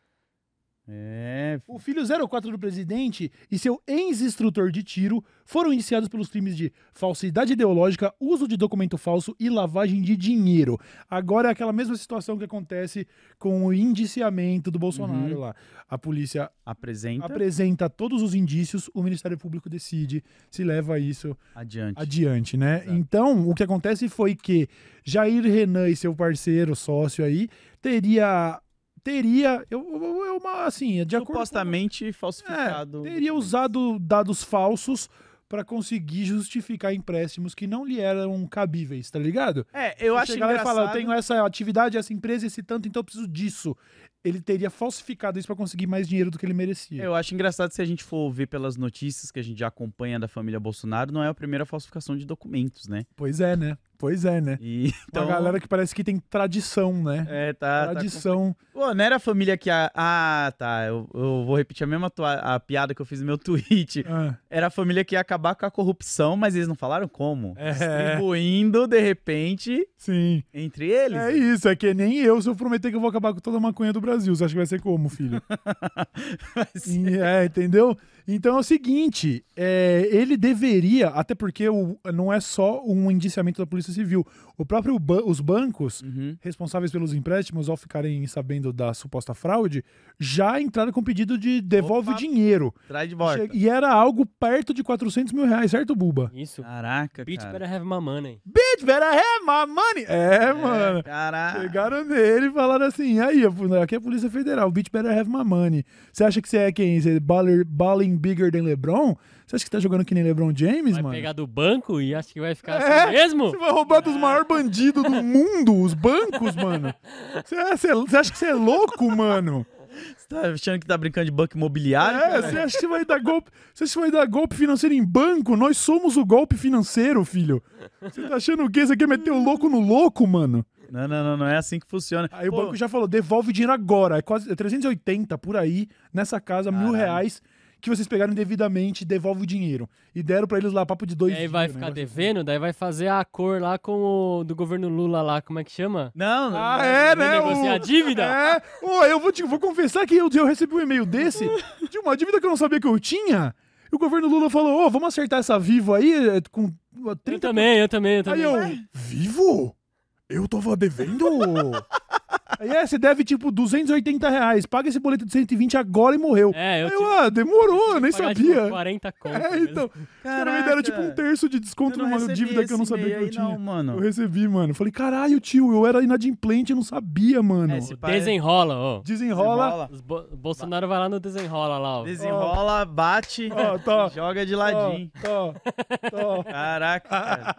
S2: É,
S1: O filho 04 do presidente e seu ex-instrutor de tiro foram indiciados pelos crimes de falsidade ideológica, uso de documento falso e lavagem de dinheiro. Agora é aquela mesma situação que acontece com o indiciamento do Bolsonaro
S2: Uhum.
S1: lá. A polícia
S2: apresenta
S1: apresenta todos os indícios, o Ministério Público decide se leva isso
S2: adiante.
S1: adiante, né?
S2: Exato.
S1: Então, o que acontece foi que Jair Renan e seu parceiro, sócio aí, teria teria eu, eu- eu- uma assim, de acordo com-
S2: Supostamente
S1: é,
S2: falsificado.
S1: teria usado dados falsos para conseguir justificar empréstimos que não lhe eram cabíveis, tá ligado?
S2: É, eu
S1: Você
S2: acho
S1: chegar lá e
S2: engraçado.
S1: falar, eu tenho essa atividade, essa empresa, esse tanto, então eu preciso disso. Ele teria falsificado isso para conseguir mais dinheiro do que ele merecia.
S2: Eu acho engraçado se a gente for ver pelas notícias que a gente já acompanha da família Bolsonaro, não é a primeira falsificação de documentos, né?
S1: Pois é, né? Pois é, né?
S2: E então
S1: Uma galera que parece que tem tradição, né?
S2: é, tá, tá
S1: tradição.
S2: Pô, não era a família que a. Ah, tá. Eu, eu vou repetir a mesma tua- a piada que eu fiz no meu tweet.
S1: Ah,
S2: Era a família que ia acabar com a corrupção, mas eles não falaram como.
S1: É.
S2: Distribuindo, de repente,
S1: sim.
S2: entre eles.
S1: É isso, é que nem eu, se eu prometer que eu vou acabar com toda a maconha do Brasil. Você acha que vai ser como, filho?
S2: Ser-
S1: é, entendeu? Então é o seguinte, é, ele deveria, até porque o- não é só um indiciamento da Polícia Civil, o próprio ba- os bancos
S2: Uhum.
S1: responsáveis pelos empréstimos, ao ficarem sabendo da suposta fraude, já entraram com pedido de devolve
S2: Opa.
S1: o dinheiro.
S2: Traz de volta.
S1: E era algo perto de 400 mil reais, certo, Buba?
S3: Isso.
S2: Caraca,
S3: Bitch
S2: cara.
S3: better have my money.
S1: Bitch, better have my money! É, mano.
S2: Caraca.
S1: Chegaram nele e falaram assim: aí, aqui é a Polícia Federal, bitch better have my money. Você acha que você é quem? Você é baller, balling bigger than LeBron? Você acha que tá jogando que nem LeBron James,
S3: Vai
S1: mano?
S3: pegar do banco e acha que vai ficar
S1: É?
S3: assim mesmo?
S1: Você vai roubar dos maiores bandidos do mundo, os bancos, mano. Você, é- você acha que você é louco, mano?
S2: Você tá achando que tá brincando de banco imobiliário?
S1: É, você acha que vai dar golpe? Você acha que vai dar golpe financeiro em banco? Nós somos o golpe financeiro, filho. Você tá achando o quê? Você quer meter o louco no louco, mano?
S2: Não, não, não, não é assim que funciona.
S1: Aí
S2: Pô,
S1: o banco já falou, devolve dinheiro agora. É quase é 380 por aí, nessa casa, mil reais que vocês pegaram indevidamente, devolve o dinheiro. E deram pra eles lá papo de dois
S3: E aí
S1: dias.
S3: vai
S1: né?
S3: ficar
S1: assim.
S3: devendo, daí vai fazer a cor lá com o do governo Lula lá, como é que chama?
S2: Não, não.
S1: Ah, é, né?
S3: Renegociar
S1: o-
S3: a dívida?
S1: É. Ô, eu vou, te, vou confessar que eu, eu recebi um e-mail desse de uma dívida que eu não sabia que eu tinha. E o governo Lula falou, ô, vamos acertar essa Vivo aí é, com
S3: Eu
S1: 30...
S3: também, eu também, eu
S1: Aí
S3: também.
S1: eu, Vivo? Eu tava devendo? Aí é, você deve tipo 280 reais. Paga esse boleto de 120 agora e morreu.
S3: É, eu
S1: Aí ah, demorou, eu nem
S3: pagar,
S1: sabia.
S3: Tipo, 40 conto.
S1: É, então. Os caras me deram tipo um terço de desconto numa dívida que eu não sabia que eu tinha.
S2: Não, mano.
S1: Eu recebi, mano. Falei, caralho, tio, eu era inadimplente, eu não sabia, mano.
S2: É, é-
S3: Desenrola, ó.
S1: Desenrola.
S2: desenrola,
S3: Bo- Bolsonaro vai lá no desenrola lá, ó.
S2: Desenrola, bate,
S1: Ó, tá.
S2: joga de ladinho.
S1: Ó, ó, ó.
S2: Caraca, cara.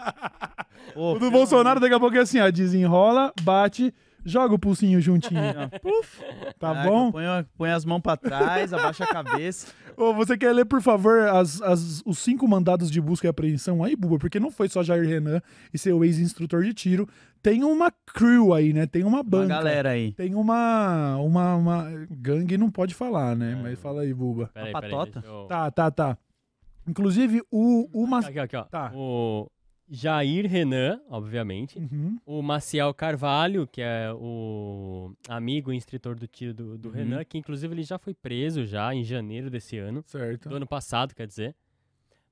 S2: Pô,
S1: O do Bolsonaro daqui a pouco é assim, ó. Desenrola, bate, joga o pulsinho juntinho.
S2: Puf.
S1: Tá
S2: Caraca,
S1: bom?
S2: Põe, a- põe as mãos pra trás, abaixa a cabeça.
S1: Ô, você quer ler, por favor, as, as- os cinco mandados de busca e apreensão aí, Buba? Porque não foi só Jair Renan e seu ex-instrutor de tiro. Tem uma crew aí, né? Tem uma
S2: Uma
S1: banca.
S2: galera aí.
S1: Tem uma, uma, uma... Gangue não pode falar, né?
S3: É.
S1: Mas fala aí, Buba.
S3: Peraí,
S2: Uma
S3: peraí.
S2: patota?
S3: deixa eu-
S1: Tá, tá, tá. Inclusive, o... o Mas...
S3: Aqui, aqui, ó.
S1: Tá.
S3: O Jair Renan, obviamente.
S1: Uhum.
S3: O Maciel Carvalho, que é o amigo e instrutor do tiro do, do
S2: Uhum.
S3: Renan, que inclusive ele já foi preso já em janeiro desse ano.
S1: Certo.
S3: Do ano passado, quer dizer.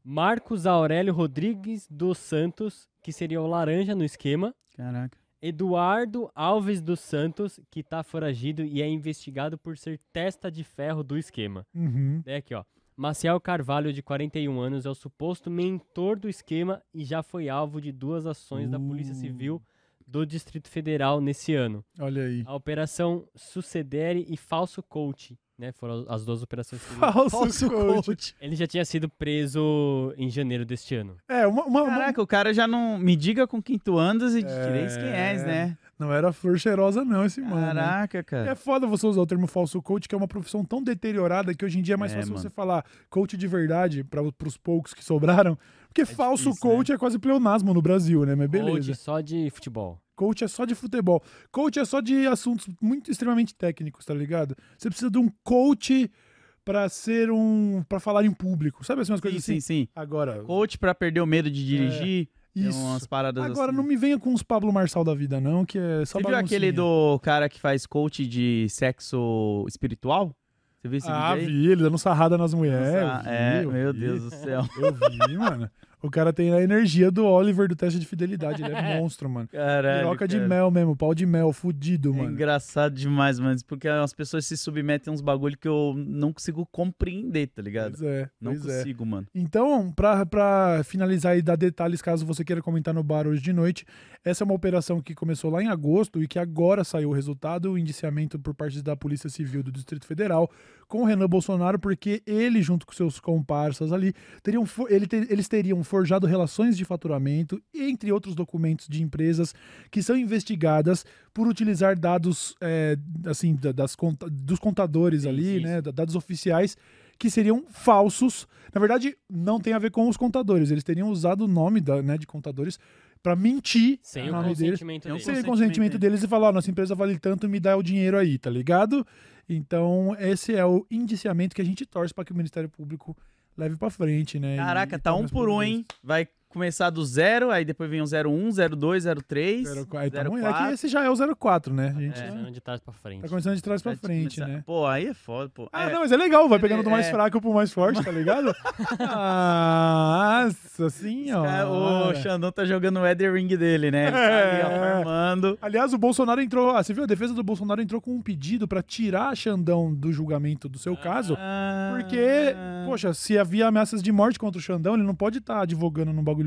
S3: Marcos Aurélio Rodrigues dos Santos, que seria o laranja no esquema.
S2: Caraca.
S3: Eduardo Alves dos Santos, que tá foragido e é investigado por ser testa de ferro do esquema.
S1: Uhum.
S3: É aqui, ó. Maciel Carvalho, de 41 anos, é o suposto mentor do esquema e já foi alvo de duas ações da Polícia
S1: Uh.
S3: Civil do Distrito Federal nesse ano.
S1: Olha aí.
S3: A Operação Sucedere e Falso Coach, né? Foram as duas operações.
S1: Falso,
S2: Falso
S1: coach.
S2: coach.
S3: ele já tinha sido preso em janeiro deste ano.
S1: É, uma, uma- uma-
S2: Caraca, o cara já não me diga com quem tu andas e
S1: É.
S2: direis quem és, né?
S1: Não era flor cheirosa não esse mano. né?
S2: Caraca,
S1: É
S2: cara.
S1: foda você usar o termo falso coach, que é uma profissão tão deteriorada que hoje em dia é mais
S2: É,
S1: fácil
S2: mano.
S1: você falar coach de verdade para os poucos que sobraram. Porque falso
S2: difícil,
S1: coach é quase pleonasmo no Brasil, né? Mas beleza.
S3: Coach só de futebol.
S1: Coach é só de futebol. Coach é só de assuntos muito extremamente técnicos, tá ligado? Você precisa de um coach pra ser um. pra falar em público. Sabe assim, umas
S2: Sim,
S1: coisas
S2: sim,
S1: assim?
S2: sim.
S1: Agora.
S2: Coach pra perder o medo de dirigir. tem
S1: Isso.
S2: umas paradas
S1: Agora
S2: assim.
S1: não me venha com uns Pablo Marçal da vida, não, que é só
S2: Você viu aquele do cara que faz coach de sexo espiritual? Você viu esse
S1: Ah,
S2: vídeo aí?
S1: vi, ele dando sarrada nas mulheres.
S2: Ah,
S1: vi,
S2: é,
S1: eu
S2: meu
S1: vi.
S2: Deus do céu.
S1: Eu vi, mano. O cara tem a energia do Oliver do teste de fidelidade. Ele é monstro, mano.
S2: Caralho.
S1: Piroca de
S2: cara.
S1: mel mesmo, pau de mel, fudido,
S2: É
S1: mano.
S2: engraçado demais, mano. Porque as pessoas se submetem a uns bagulho que eu não consigo compreender, tá ligado?
S1: Pois é,
S2: não
S1: pois é.
S2: consigo, mano.
S1: Então, pra, pra finalizar e dar detalhes, caso você queira comentar no bar hoje de noite, essa é uma operação que começou lá em agosto e que agora saiu o resultado, o indiciamento por parte da Polícia Civil do Distrito Federal com o Renan Bolsonaro, porque ele, junto com seus comparsas ali, teriam, ele eles teriam forjado relações de faturamento, entre outros documentos de empresas que são investigadas por utilizar dados é, assim da- das dos contadores
S2: Sim,
S1: ali,
S2: sim,
S1: né, da- dados oficiais que seriam falsos. Na verdade, não tem a ver com os contadores. Eles teriam usado o nome da, né, de contadores para mentir
S3: Sem
S1: o
S3: o
S1: nome deles.
S3: consentimento
S2: É um
S3: dele.
S1: Sem o
S2: consentimento
S1: deles e falar, ó, nossa empresa vale tanto, me dá o dinheiro aí, tá ligado? Então, esse é o indiciamento que a gente torce para que o Ministério Público leve para frente, né?
S2: Caraca,
S1: e
S2: tá um por um, hein? Vai começar do zero, aí depois vem o 01, 02, 03.
S1: Zero qu- aí tá ruim. É
S2: 04.
S1: que esse já é o 04, né? A gente
S3: É,
S1: tá-
S3: de trás pra frente.
S1: tá começando de trás pra frente,
S2: começar-
S1: né?
S2: Pô, aí é foda, pô.
S1: Ah,
S2: É,
S1: não, mas é legal, vai
S2: É,
S1: pegando do mais
S2: é.
S1: fraco pro mais forte, tá ligado? Nossa senhora.
S2: é, o Xandão tá jogando o Eder Ring dele, né? Ele tá ali, ó,
S1: É. Aliás, o Bolsonaro entrou. Ah, você viu? A defesa do Bolsonaro entrou com um pedido pra tirar Xandão do julgamento do seu caso.
S2: Ah,
S1: Porque, poxa, se havia ameaças de morte contra o Xandão, ele não pode estar advogando num bagulho.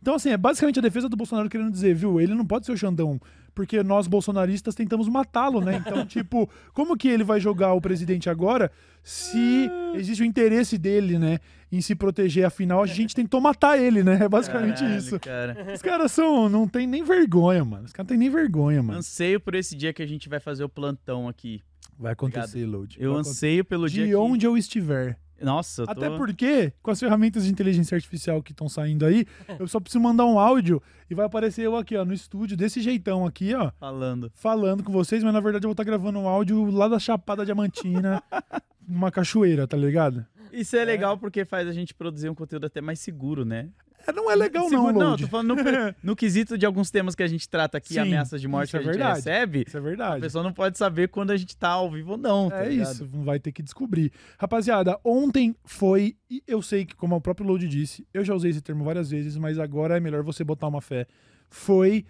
S1: Então, assim, é basicamente a defesa do Bolsonaro querendo dizer, viu? Ele não pode ser o Xandão, porque nós bolsonaristas tentamos matá-lo, né? Então, tipo, como que ele vai jogar o presidente agora se existe o interesse dele, né, em se proteger? Afinal, a gente tentou matar ele, né? É basicamente
S2: Caralho,
S1: isso.
S2: Cara.
S1: Os caras são. Não tem nem vergonha, mano. Os caras não tem nem vergonha, mano.
S2: Anseio por esse dia que a gente vai fazer o plantão aqui.
S1: Vai acontecer, Load.
S2: Eu
S1: Vai
S2: anseio pelo dia
S1: De
S2: que...
S1: onde eu estiver.
S2: Nossa, tô...
S1: Até porque, com as ferramentas de inteligência artificial que estão saindo aí, eu só preciso mandar um áudio e vai aparecer eu aqui, ó, no estúdio, desse jeitão aqui, ó,
S2: falando.
S1: falando com vocês, mas na verdade eu vou estar gravando um áudio lá da Chapada Diamantina, numa cachoeira, tá ligado?
S2: Isso é legal porque faz a gente produzir um conteúdo até mais seguro, né?
S1: É, não é legal não,
S2: Seguro- Não,
S1: Load.
S2: tô falando no, no quesito de alguns temas que a gente trata aqui,
S1: Sim,
S2: ameaças de morte
S1: isso
S2: que
S1: é
S2: a gente
S1: verdade.
S2: recebe.
S1: Isso é
S2: A
S1: verdade.
S2: pessoa não pode saber quando a gente tá ao vivo ou não. tá
S1: É
S2: ligado?
S1: isso, vai ter que descobrir. Rapaziada, ontem foi, e eu sei que, como o próprio Load disse, eu já usei esse termo várias vezes, mas agora é melhor você botar uma fé. Foi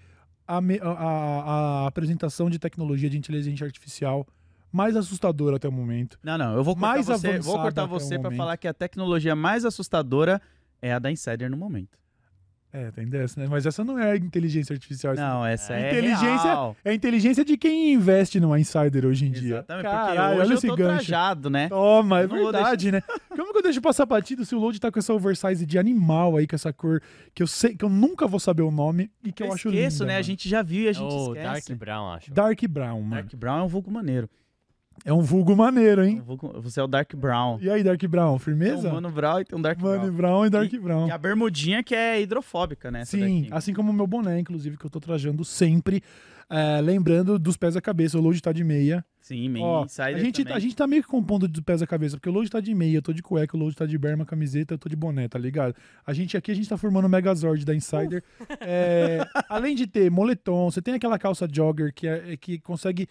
S1: a, a- a- a apresentação de tecnologia de inteligência artificial mais assustadora até o momento.
S2: Não, não, eu vou cortar
S1: Mais
S2: você, vou cortar você pra
S1: momento.
S2: falar que a tecnologia mais assustadora é a da Insider no momento.
S1: É, tem dessa, né? Mas essa não é inteligência artificial.
S2: Não, essa é
S1: Inteligência
S2: real.
S1: É a inteligência de quem investe no Insider hoje em dia.
S2: Exatamente,
S1: Caralho,
S2: porque hoje
S1: olha
S2: eu
S1: esse
S2: tô
S1: gancho.
S2: trajado, né?
S1: Toma, é
S2: Eu
S1: verdade, né? Como que eu deixo passar batido se o Load tá com essa oversize de animal aí, com essa cor que eu sei que eu nunca vou saber o nome e que eu,
S2: eu
S1: acho
S2: esqueço,
S1: linda,
S2: né? A
S1: mano.
S2: gente já viu e a
S3: É
S2: gente
S3: o
S2: esquece.
S3: Dark Brown, acho.
S1: Dark Brown, mano.
S2: Dark Brown é um vulgo maneiro.
S1: É um vulgo maneiro,
S2: É
S1: hein?
S2: vulgo- Você é o Dark Brown.
S1: E aí, Dark Brown,
S2: Tem
S1: firmeza?
S2: um Mano Brown e tem um Dark
S1: Mano
S2: Brown.
S1: Brown e Dark Brown.
S2: E a bermudinha que é hidrofóbica, né?
S1: Sim,
S2: daqui.
S1: assim como o meu boné, inclusive, que eu tô trajando sempre. é, lembrando dos pés da cabeça, o Load tá de meia.
S2: Sim,
S1: Ó,
S2: Insider
S1: a, gente,
S2: também.
S1: a gente tá meio que compondo de pés da cabeça, porque o Load tá de meia, eu tô de cueca, o Load tá de berma, camiseta, eu tô de boné, tá ligado? A gente aqui, a gente tá formando o Megazord da Insider. É, além de ter moletom, você tem aquela calça jogger que, é, que consegue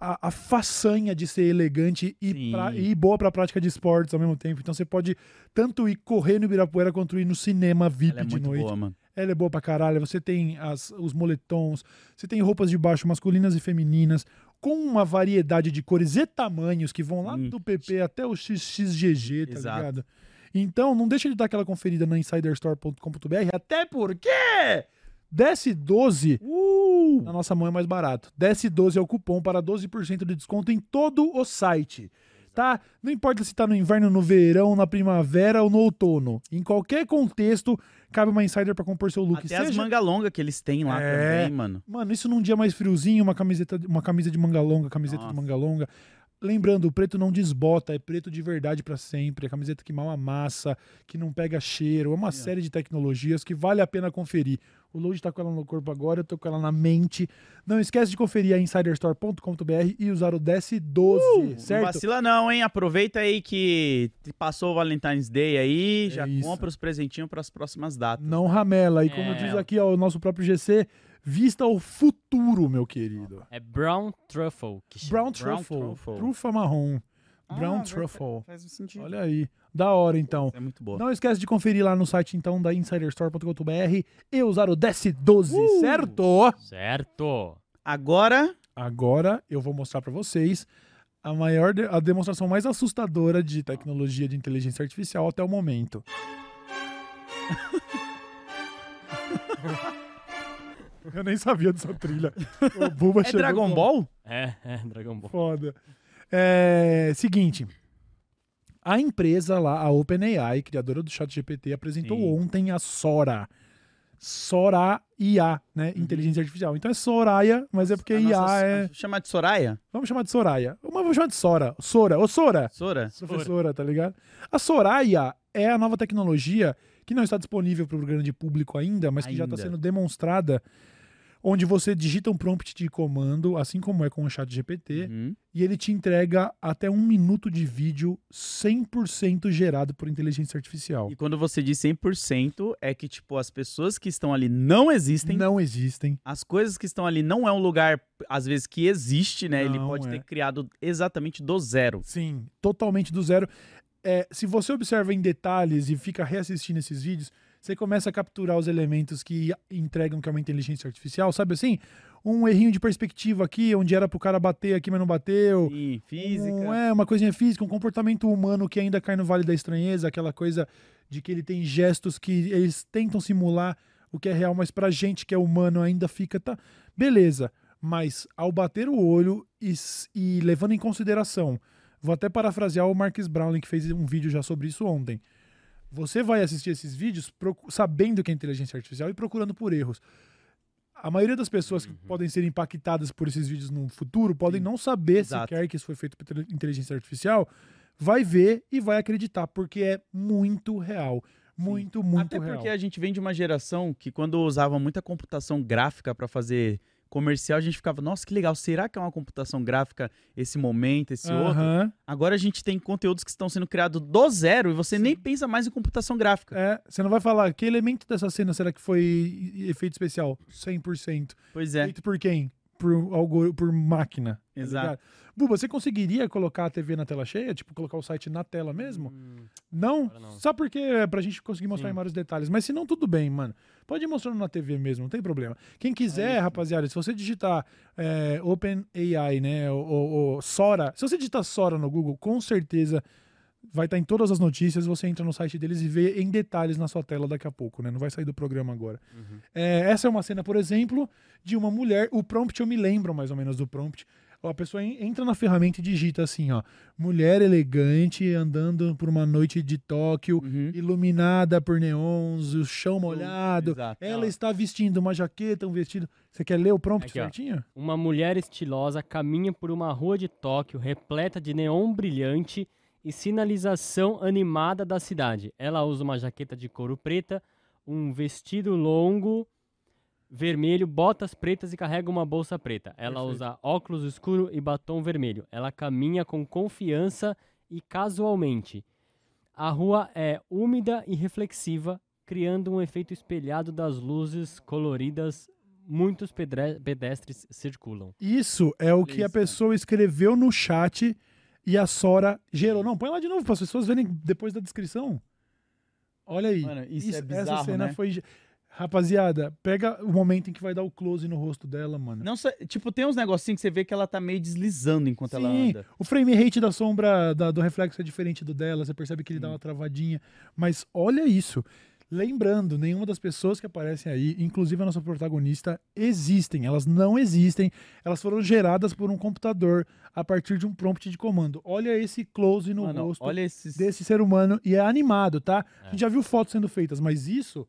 S1: a, a façanha de ser elegante e, pra- e boa pra prática de esportes ao mesmo tempo. Então você pode tanto ir correr no Ibirapuera quanto ir no cinema VIP
S2: Ela é
S1: de noite.
S2: boa, mano.
S1: Ela é boa pra caralho. Você tem as, os moletons, você tem roupas de baixo masculinas e femininas, com uma variedade de cores e tamanhos que vão lá
S2: Sim.
S1: do PP até o XXGG, tá
S2: Exato.
S1: ligado? Então, não deixa de dar aquela conferida na insiderstore.com.br, até porque desce 12
S2: Uh!
S1: na nossa mão é mais barato. Desce 12 é o cupom para 12% de desconto em todo o site. Tá? Não importa se tá no inverno, no verão, na primavera ou no outono. Em qualquer contexto, cabe uma insider para compor seu look.
S2: Até as
S1: Seja-
S2: manga longa que eles têm lá
S1: É.
S2: também, mano.
S1: Mano, isso num dia mais friozinho, uma camiseta, uma camisa de manga longa, camiseta
S2: Nossa.
S1: de manga longa. Lembrando, o preto não desbota, é preto de verdade pra sempre. É camiseta que mal amassa, que não pega cheiro. É uma série de tecnologias que vale a pena conferir. O Load tá com ela no corpo agora, eu tô com ela na mente. Não esquece de conferir a insiderstore.com.br e usar o DS12,
S2: Não
S1: certo?
S2: vacila não, hein? Aproveita aí que passou o Valentine's Day aí,
S1: É
S2: já
S1: isso.
S2: compra os presentinhos pras próximas datas.
S1: Não ramela. E como
S3: É.
S1: diz aqui ó, o nosso próprio GC, vista o futuro, meu querido.
S3: É Brown Truffle. Que chama.
S1: Brown
S2: Brown
S1: Truffle.
S2: truffle.
S1: Trufa marrom. Brown
S2: Ah,
S1: Truffle.
S2: Faz sentido.
S1: Olha aí. Da hora, então.
S2: É muito boa.
S1: Não esquece de conferir lá no site, então, da insiderstore.com.br e usar o DS12,
S2: Uh!
S1: certo?
S3: Certo.
S2: Agora,
S1: Agora eu vou mostrar pra vocês a maior de- a demonstração mais assustadora de tecnologia de inteligência artificial até o momento. eu nem sabia dessa trilha. O Buba
S2: é
S1: chegou
S2: Dragon
S1: com-
S2: Ball?
S3: É, é, Dragon Ball.
S1: Foda. É, seguinte. A empresa lá, a OpenAI, criadora do ChatGPT, apresentou
S2: Sim.
S1: ontem a Sora. Sora IA, né? Inteligência artificial. Então é Soraya, mas é porque
S2: A
S1: IA
S2: nossa-
S1: é.
S2: Chamar de Soraya?
S1: Vamos chamar de Soraya. Mas vamos chamar de Sora. Sora. Ô, Sora.
S2: Sora?
S1: Professora, tá ligado? A Soraya é a nova tecnologia que não está disponível para o grande público ainda, mas que já está
S2: Ainda.
S1: sendo demonstrada, onde você digita um prompt de comando, assim como é com o chat GPT,
S2: Uhum.
S1: e ele te entrega até um minuto de vídeo 100% gerado por inteligência artificial.
S2: E quando você diz 100%, é que, tipo, as pessoas que estão ali não existem.
S1: Não existem.
S2: As coisas que estão ali não é um lugar, às vezes, que existe, né? Ele
S1: Não
S2: pode
S1: é.
S2: ter criado exatamente do zero.
S1: Sim, totalmente do zero. É, se você observa em detalhes e fica reassistindo esses vídeos, você começa a capturar os elementos que entregam que é uma inteligência artificial, sabe assim? Um errinho de perspectiva aqui, onde era pro cara bater aqui, mas não bateu.
S2: Sim, física.
S1: Um, é, uma coisinha física, um comportamento humano que ainda cai no vale da estranheza, aquela coisa de que ele tem gestos que eles tentam simular o que é real, mas pra gente que é humano ainda fica, tá, beleza. Mas ao bater o olho e, e levando em consideração, vou até parafrasear o Marcus Brownlee que fez um vídeo já sobre isso ontem. Você vai assistir esses vídeos sabendo que é inteligência artificial e procurando por erros. A maioria das pessoas que podem ser impactadas por esses vídeos no futuro podem
S2: Sim.
S1: não saber
S2: Exato.
S1: sequer que isso foi feito por inteligência artificial, vai ver e vai acreditar, porque é muito real. Muito, muito
S2: Até
S1: real.
S2: porque a gente vem de uma geração que quando usava muita computação gráfica pra fazer comercial, a gente ficava, nossa, que legal, será que é uma computação gráfica esse momento, esse outro?
S1: Aham.
S2: Agora a gente tem conteúdos que estão sendo criados do zero e você nem pensa mais em computação gráfica.
S1: É, você não vai falar que elemento dessa cena será que foi efeito especial? 100%.
S2: Pois é,
S1: Feito por quem? Por, algo, por máquina. tá
S2: Exato.
S1: Buba, você conseguiria colocar a TV na tela cheia? Tipo, colocar o site na tela mesmo?
S3: Hum,
S1: Não?
S3: não.
S1: Só porque é pra gente conseguir mostrar
S3: Sim.
S1: em vários detalhes. Mas se não, tudo bem, mano. Pode ir mostrando na TV mesmo, não tem problema. Quem quiser,
S2: É
S1: rapaziada, se você digitar é, OpenAI, né, o, o- o Sora, se você digitar Sora no Google, com certeza vai estar em todas as notícias, você entra no site deles e vê em detalhes na sua tela daqui a pouco, né? Não vai sair do programa agora.
S3: Uhum.
S1: É, essa é uma cena, por exemplo, de uma mulher. O prompt eu me lembro mais ou menos do prompt. A pessoa en- entra na ferramenta e digita assim, ó. Mulher elegante andando por uma noite de Tóquio,
S2: Uhum.
S1: iluminada por neons, o chão molhado.
S2: Exato.
S1: Ela
S3: Ó.
S1: está vestindo uma jaqueta, um vestido. Você quer ler o prompt
S3: Aqui, ó.
S1: certinho?
S3: Uma mulher estilosa caminha por uma rua de Tóquio repleta de neon brilhante e sinalização animada da cidade. Ela usa uma jaqueta de couro preta, um vestido longo vermelho, botas pretas e carrega uma bolsa preta. Ela
S1: Perfeito.
S3: usa óculos escuro e batom vermelho. Ela caminha com confiança e casualmente. A rua é úmida e reflexiva, criando um efeito espelhado das luzes coloridas. Muitos pedestres circulam.
S1: Isso é o que a
S2: Isso.
S1: pessoa escreveu no chat e a Sora gerou. Não, põe lá de novo para as pessoas verem depois da descrição. Olha aí.
S2: Mano, isso é
S1: essa
S2: bizarro,
S1: cena
S2: né?
S1: foi. Rapaziada, pega o momento em que vai dar o close no rosto dela, mano.
S2: Não, tipo, tem uns negocinhos que você vê que ela tá meio deslizando enquanto ela
S1: Sim,
S2: anda.
S1: o frame rate da sombra da- do reflexo é diferente do dela, você percebe que ele dá uma travadinha. Mas olha isso. Lembrando, nenhuma das pessoas que aparecem aí, inclusive a nossa protagonista, existem. Elas não existem. Elas foram geradas por um computador a partir de um prompt de comando. Olha esse close no
S2: Mano,
S1: rosto
S2: olha esses...
S1: desse ser humano e é animado, tá? A
S3: É.
S1: gente já viu fotos sendo feitas, mas isso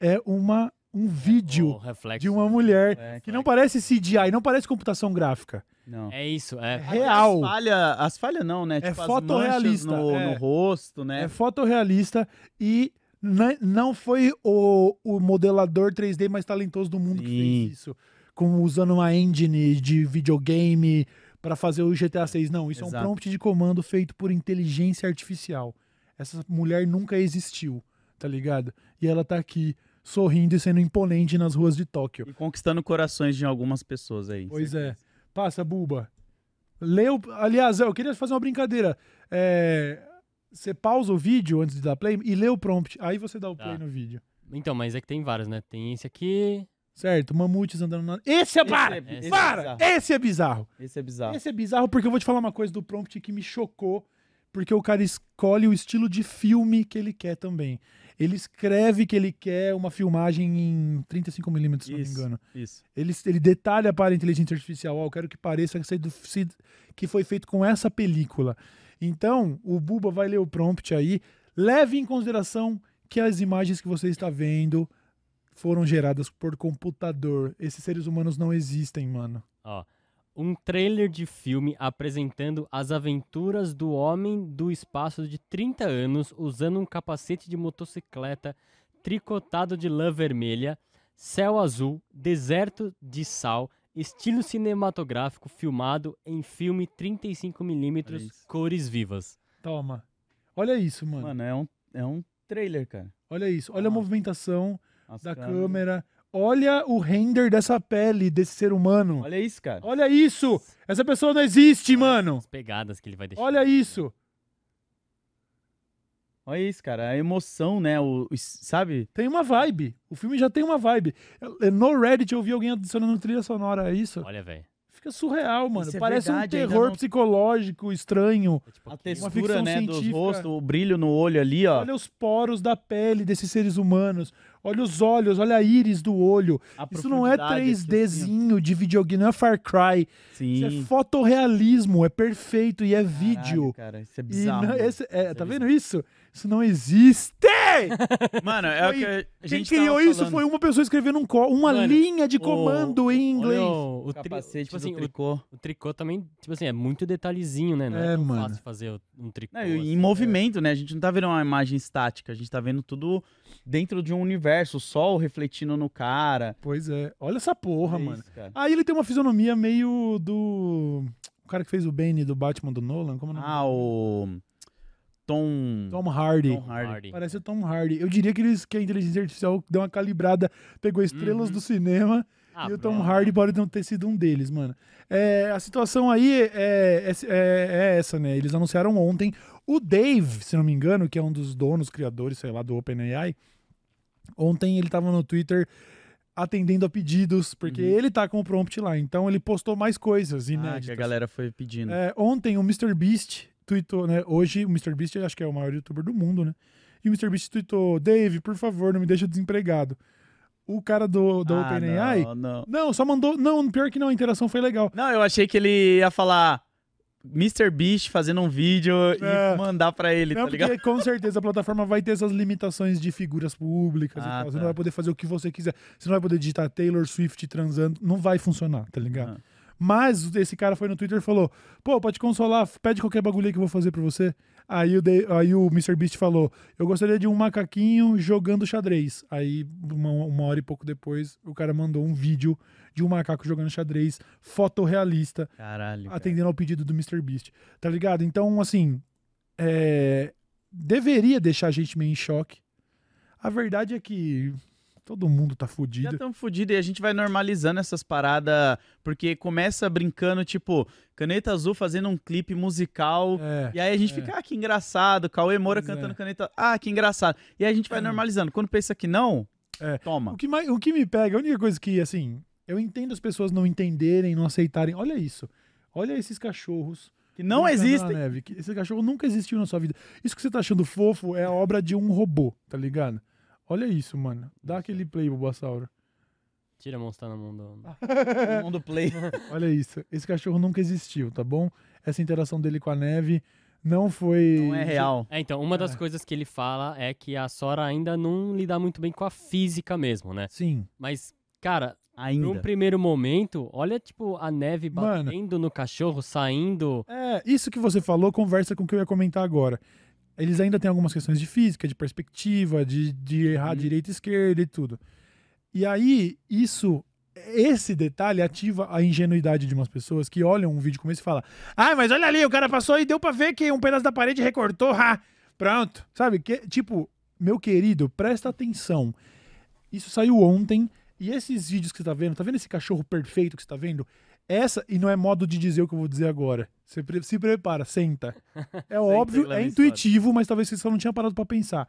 S1: é uma um vídeo
S3: O reflexo.
S1: de uma mulher
S2: É,
S1: que não parece CGI, não parece computação gráfica.
S2: Não.
S3: É isso, é.
S1: É real.
S2: As falhas, as falhas não, né?
S1: É
S2: Tipo, as
S1: fotorrealista,
S2: no,
S1: é.
S2: no rosto, né?
S1: É fotorrealista e Não, foi o, o modelador 3D mais talentoso do mundo que
S2: Sim.
S1: fez isso. Com, usando uma engine de videogame pra fazer o GTA 6. Não, isso é um
S2: Exato.
S1: prompt de comando feito por inteligência artificial. Essa mulher nunca existiu, tá ligado? E ela tá aqui sorrindo e sendo imponente nas ruas de Tóquio.
S2: E conquistando corações de algumas pessoas aí.
S1: Pois é. Passa, Buba. Leu. Aliás, eu queria fazer uma brincadeira. É, Você pausa o vídeo antes de dar play e lê o prompt. Aí você dá o play
S3: Tá.
S1: no vídeo.
S3: Então, mas é que tem vários, né? Tem esse aqui.
S1: Certo? Mamutes andando na. Esse é para!
S2: Esse é- esse é
S1: para!
S2: bizarro.
S1: Esse é bizarro.
S2: Esse é bizarro.
S1: Esse é bizarro porque eu vou te falar uma coisa do prompt que me chocou. Porque o cara escolhe o estilo de filme que ele quer também. Ele escreve que ele quer uma filmagem em 35mm, se não me engano.
S2: Isso.
S1: Ele, ele detalha para a inteligência artificial, ó, eu quero que pareça que foi feito com essa película. Então, o Buba vai ler o prompt aí. Leve em consideração que as imagens que você está vendo foram geradas por computador. Esses seres humanos não existem, mano.
S3: Ó, um trailer de filme apresentando as aventuras do homem do espaço de 30 anos usando um capacete de motocicleta tricotado de lã vermelha, céu azul, deserto de sal, estilo cinematográfico filmado em filme 35mm,
S2: Olha isso.
S3: cores vivas.
S1: Toma. Olha isso, mano.
S2: Mano, é um, é um trailer, cara.
S1: Olha isso. Olha a
S2: Ah.
S1: movimentação
S2: As
S1: da
S2: câmeras.
S1: câmera. Olha o render dessa pele desse ser humano.
S2: Olha isso, cara.
S1: Olha isso! Essa pessoa não existe, mano!
S3: As pegadas que ele vai deixar.
S1: Olha isso!
S2: Olha isso, cara. A emoção, né? O, o- sabe?
S1: Tem uma vibe. O filme já tem uma vibe. É, No Reddit eu vi alguém adicionando trilha sonora a isso.
S3: Olha, velho.
S1: Fica surreal, mano.
S2: É
S1: Parece
S2: verdade,
S1: um terror
S2: não-
S1: psicológico estranho.
S3: É tipo
S2: A textura, né? Dos
S1: científica.
S2: rostos, o brilho no olho ali, ó.
S1: Olha os poros da pele desses seres humanos. Olha os olhos, olha a íris do olho.
S2: A
S1: Isso não é
S2: profundidade aqui, assim,
S1: 3Dzinho de videogame, não é Far Cry.
S2: Sim.
S1: Isso é fotorrealismo, é perfeito e é
S2: Caralho,
S1: vídeo.
S2: cara, isso é bizarro.
S1: não- esse- é,
S3: Isso
S1: tá
S3: é
S1: vendo isso? Isso não existe!
S2: Mano, é o
S1: Foi-
S2: que a
S1: Quem
S2: gente
S1: criou
S2: tava
S1: isso foi uma pessoa escrevendo um co- uma
S3: Mano,
S1: linha de
S3: o-
S1: comando em inglês.
S3: O, o
S2: o capacete
S3: tipo assim,
S2: do
S3: o-
S2: tricô.
S3: O tricô também, tipo assim, é muito detalhezinho, né? Não é,
S1: É,
S3: tão
S1: mano.
S3: fácil fazer o- um tricô.
S2: Não,
S3: assim.
S2: em movimento, né? A gente não tá vendo uma imagem estática, a gente tá vendo tudo dentro de um universo, o sol refletindo no cara.
S1: Pois é. Olha essa porra,
S2: É
S1: mano.
S2: isso.
S1: Aí ele tem uma fisionomia meio do. O cara que fez o Bane do Batman do Nolan, como é o nome?
S2: Ah, o Tom,
S1: Tom Hardy.
S2: Tom Hardy.
S1: Parece o Tom Hardy. Eu diria que, eles, que a inteligência artificial deu uma calibrada, pegou estrelas
S3: Uhum.
S1: do cinema
S3: Ah,
S1: e o Tom
S3: pronto.
S1: Hardy pode não ter sido um deles, mano. É, a situação aí é, é, é- é essa, né? Eles anunciaram ontem. O Dave, se não me engano, que é um dos donos, criadores, sei lá, do OpenAI, ontem ele tava no Twitter atendendo a pedidos, porque
S2: Uhum.
S1: ele tá com o prompt lá. Então ele postou mais coisas
S2: Ah,
S1: inéditas.
S2: que a galera foi pedindo.
S1: É, ontem o MrBeast tweetou, né? Hoje o MrBeast acho que é o maior youtuber do mundo, né? E o MrBeast tweetou: Dave, por favor, não me deixa desempregado. O cara do, do
S2: Ah,
S1: OpenAI.
S2: Não, não.
S1: Não, só mandou. Não, pior que não, a interação foi legal.
S2: Não, eu achei que ele ia falar Mr. Beast fazendo um vídeo
S1: É.
S2: e mandar pra ele,
S1: não,
S2: tá ligado?
S1: porque com certeza a plataforma vai ter essas limitações de figuras públicas e
S2: Ah.
S1: Você
S2: tá.
S1: não vai poder fazer o que você quiser. Você não vai poder digitar Taylor Swift transando. Não vai funcionar, tá ligado?
S2: Ah.
S1: Mas esse cara foi no Twitter e falou: pô, pode consolar, pede qualquer bagulho aí que eu vou fazer pra você. Aí o, De- aí o MrBeast falou: eu gostaria de um macaquinho jogando xadrez. Aí, uma, uma hora e pouco depois, o cara mandou um vídeo de um macaco jogando xadrez, fotorrealista,
S2: Caralho. cara.
S1: atendendo ao pedido do MrBeast. Tá ligado? Então, assim, é, deveria deixar a gente meio em choque. A verdade é que todo mundo tá
S2: Já
S1: fudido.
S2: estamos fodidos e a gente vai normalizando essas paradas, porque começa brincando, tipo, caneta azul fazendo um clipe musical.
S1: É.
S2: E aí a gente
S1: é.
S2: fica, ah, que engraçado. Cauê Moura
S1: Pois é.
S2: cantando caneta. Ah, que engraçado. E aí a gente vai normalizando. Quando pensa que não,
S1: É.
S2: toma.
S1: O que, mais, o que me pega, a única coisa que, assim, eu entendo as pessoas não entenderem, não aceitarem. Olha isso. Olha esses cachorros.
S2: Que não existem.
S1: neve. Que Esse cachorro nunca existiu na sua vida. Isso que você tá achando fofo é a obra de um robô, tá ligado? Olha isso, mano. Dá aquele play, Bulbasauro.
S3: Tira a mão, tá na mão do...
S2: No mundo play.
S1: Olha isso. Esse cachorro nunca existiu, tá bom? Essa interação dele com a neve não foi.
S2: Não é real.
S3: É, então, uma das
S1: É.
S3: coisas que ele fala é que a Sora ainda não lida muito bem com a física mesmo, né?
S1: Sim.
S3: Mas, cara, num
S2: Ainda.
S3: primeiro momento, olha, tipo, a neve
S1: Mano.
S3: batendo no cachorro, saindo.
S1: É, isso que você falou conversa com o que eu ia comentar agora. Eles ainda têm algumas questões de física, de perspectiva, de, de errar
S2: Uhum.
S1: direita e esquerda e tudo. E aí, isso, esse detalhe ativa a ingenuidade de umas pessoas que olham um vídeo como esse e falam: Ah, mas olha ali, o cara passou e deu pra ver que um pedaço da parede recortou, ha, pronto. Sabe? Que, tipo, meu querido, presta atenção. Isso saiu ontem. E esses vídeos que você tá vendo, tá vendo esse cachorro perfeito que você tá vendo? Essa, e não é modo de dizer o que eu vou dizer agora. Você pre- se prepara, senta. É óbvio, é intuitivo, mas talvez você só não tinha parado pra pensar.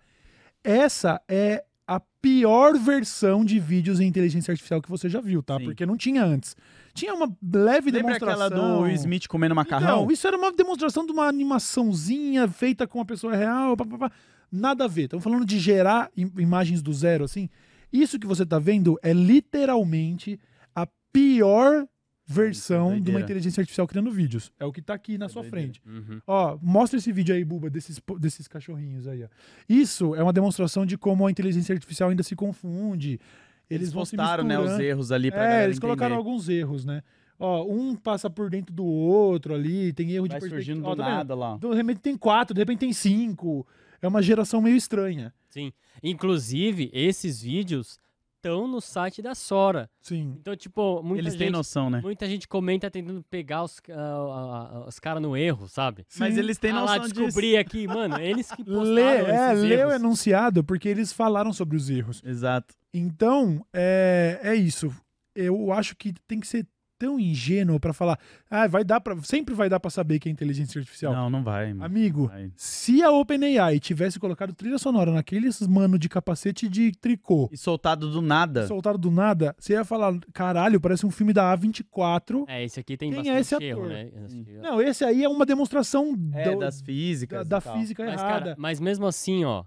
S1: Essa é a pior versão de vídeos em inteligência artificial que você já viu, tá?
S2: Sim.
S1: Porque não tinha antes. Tinha uma leve
S2: Lembra
S1: demonstração.
S2: aquela do Will Smith comendo macarrão?
S1: Não, isso era uma demonstração de uma animaçãozinha feita com uma pessoa real, pá, pá, pá. nada a ver. Estamos falando de gerar im- imagens do zero, assim. Isso que você tá vendo é literalmente a pior versão de uma inteligência artificial criando vídeos. É o que tá aqui na
S2: É
S1: sua frente.
S3: Uhum.
S1: Ó, mostra esse vídeo aí, Buba, desses, desses cachorrinhos aí, ó. Isso é uma demonstração de como a inteligência artificial ainda se confunde. Eles,
S2: Eles
S1: vão se
S2: postaram, né, os erros ali pra
S1: É, eles colocaram
S2: entender.
S1: alguns erros, né? Ó, um passa por dentro do outro ali, tem erro
S2: Vai
S1: de
S2: surgindo
S1: perspectiva.
S2: do
S1: Ó, tá
S2: nada lá.
S1: De repente tem quatro, de repente tem cinco. É uma geração meio estranha.
S3: Sim. Inclusive, esses vídeos estão no site da Sora.
S1: Sim.
S3: Então, tipo, muita
S2: Eles
S3: gente...
S2: têm noção, né?
S3: Muita gente comenta tentando pegar os, ah, ah, os caras no erro, sabe?
S2: Mas
S1: Sim.
S2: eles têm
S3: ah lá,
S2: noção disso.
S3: descobri aqui, mano, eles que postaram
S1: Lê, é,
S3: esses
S1: lê o
S3: erros.
S1: enunciado, porque eles falaram sobre os erros.
S2: Exato.
S1: Então, é, é isso. Eu acho que tem que ser tão ingênuo pra falar, ah, vai dar para, sempre vai dar pra saber que é inteligência artificial.
S2: Não, não vai, mano.
S1: Amigo,
S2: Vai.
S1: se a OpenAI tivesse colocado trilha sonora naqueles mano de capacete de tricô,
S2: E soltado do nada.
S1: soltado do nada, você ia falar, caralho, parece um filme da A24.
S3: É, esse aqui tem
S1: Quem é
S3: bastante erro,
S1: ator?
S3: né? Esse aqui, ó.
S1: Não, esse aí é uma demonstração
S2: É,
S1: do-
S2: das
S1: da,
S2: físicas.
S1: da
S2: tal.
S1: física
S3: Mas,
S1: errada.
S3: cara, mas mesmo assim, ó,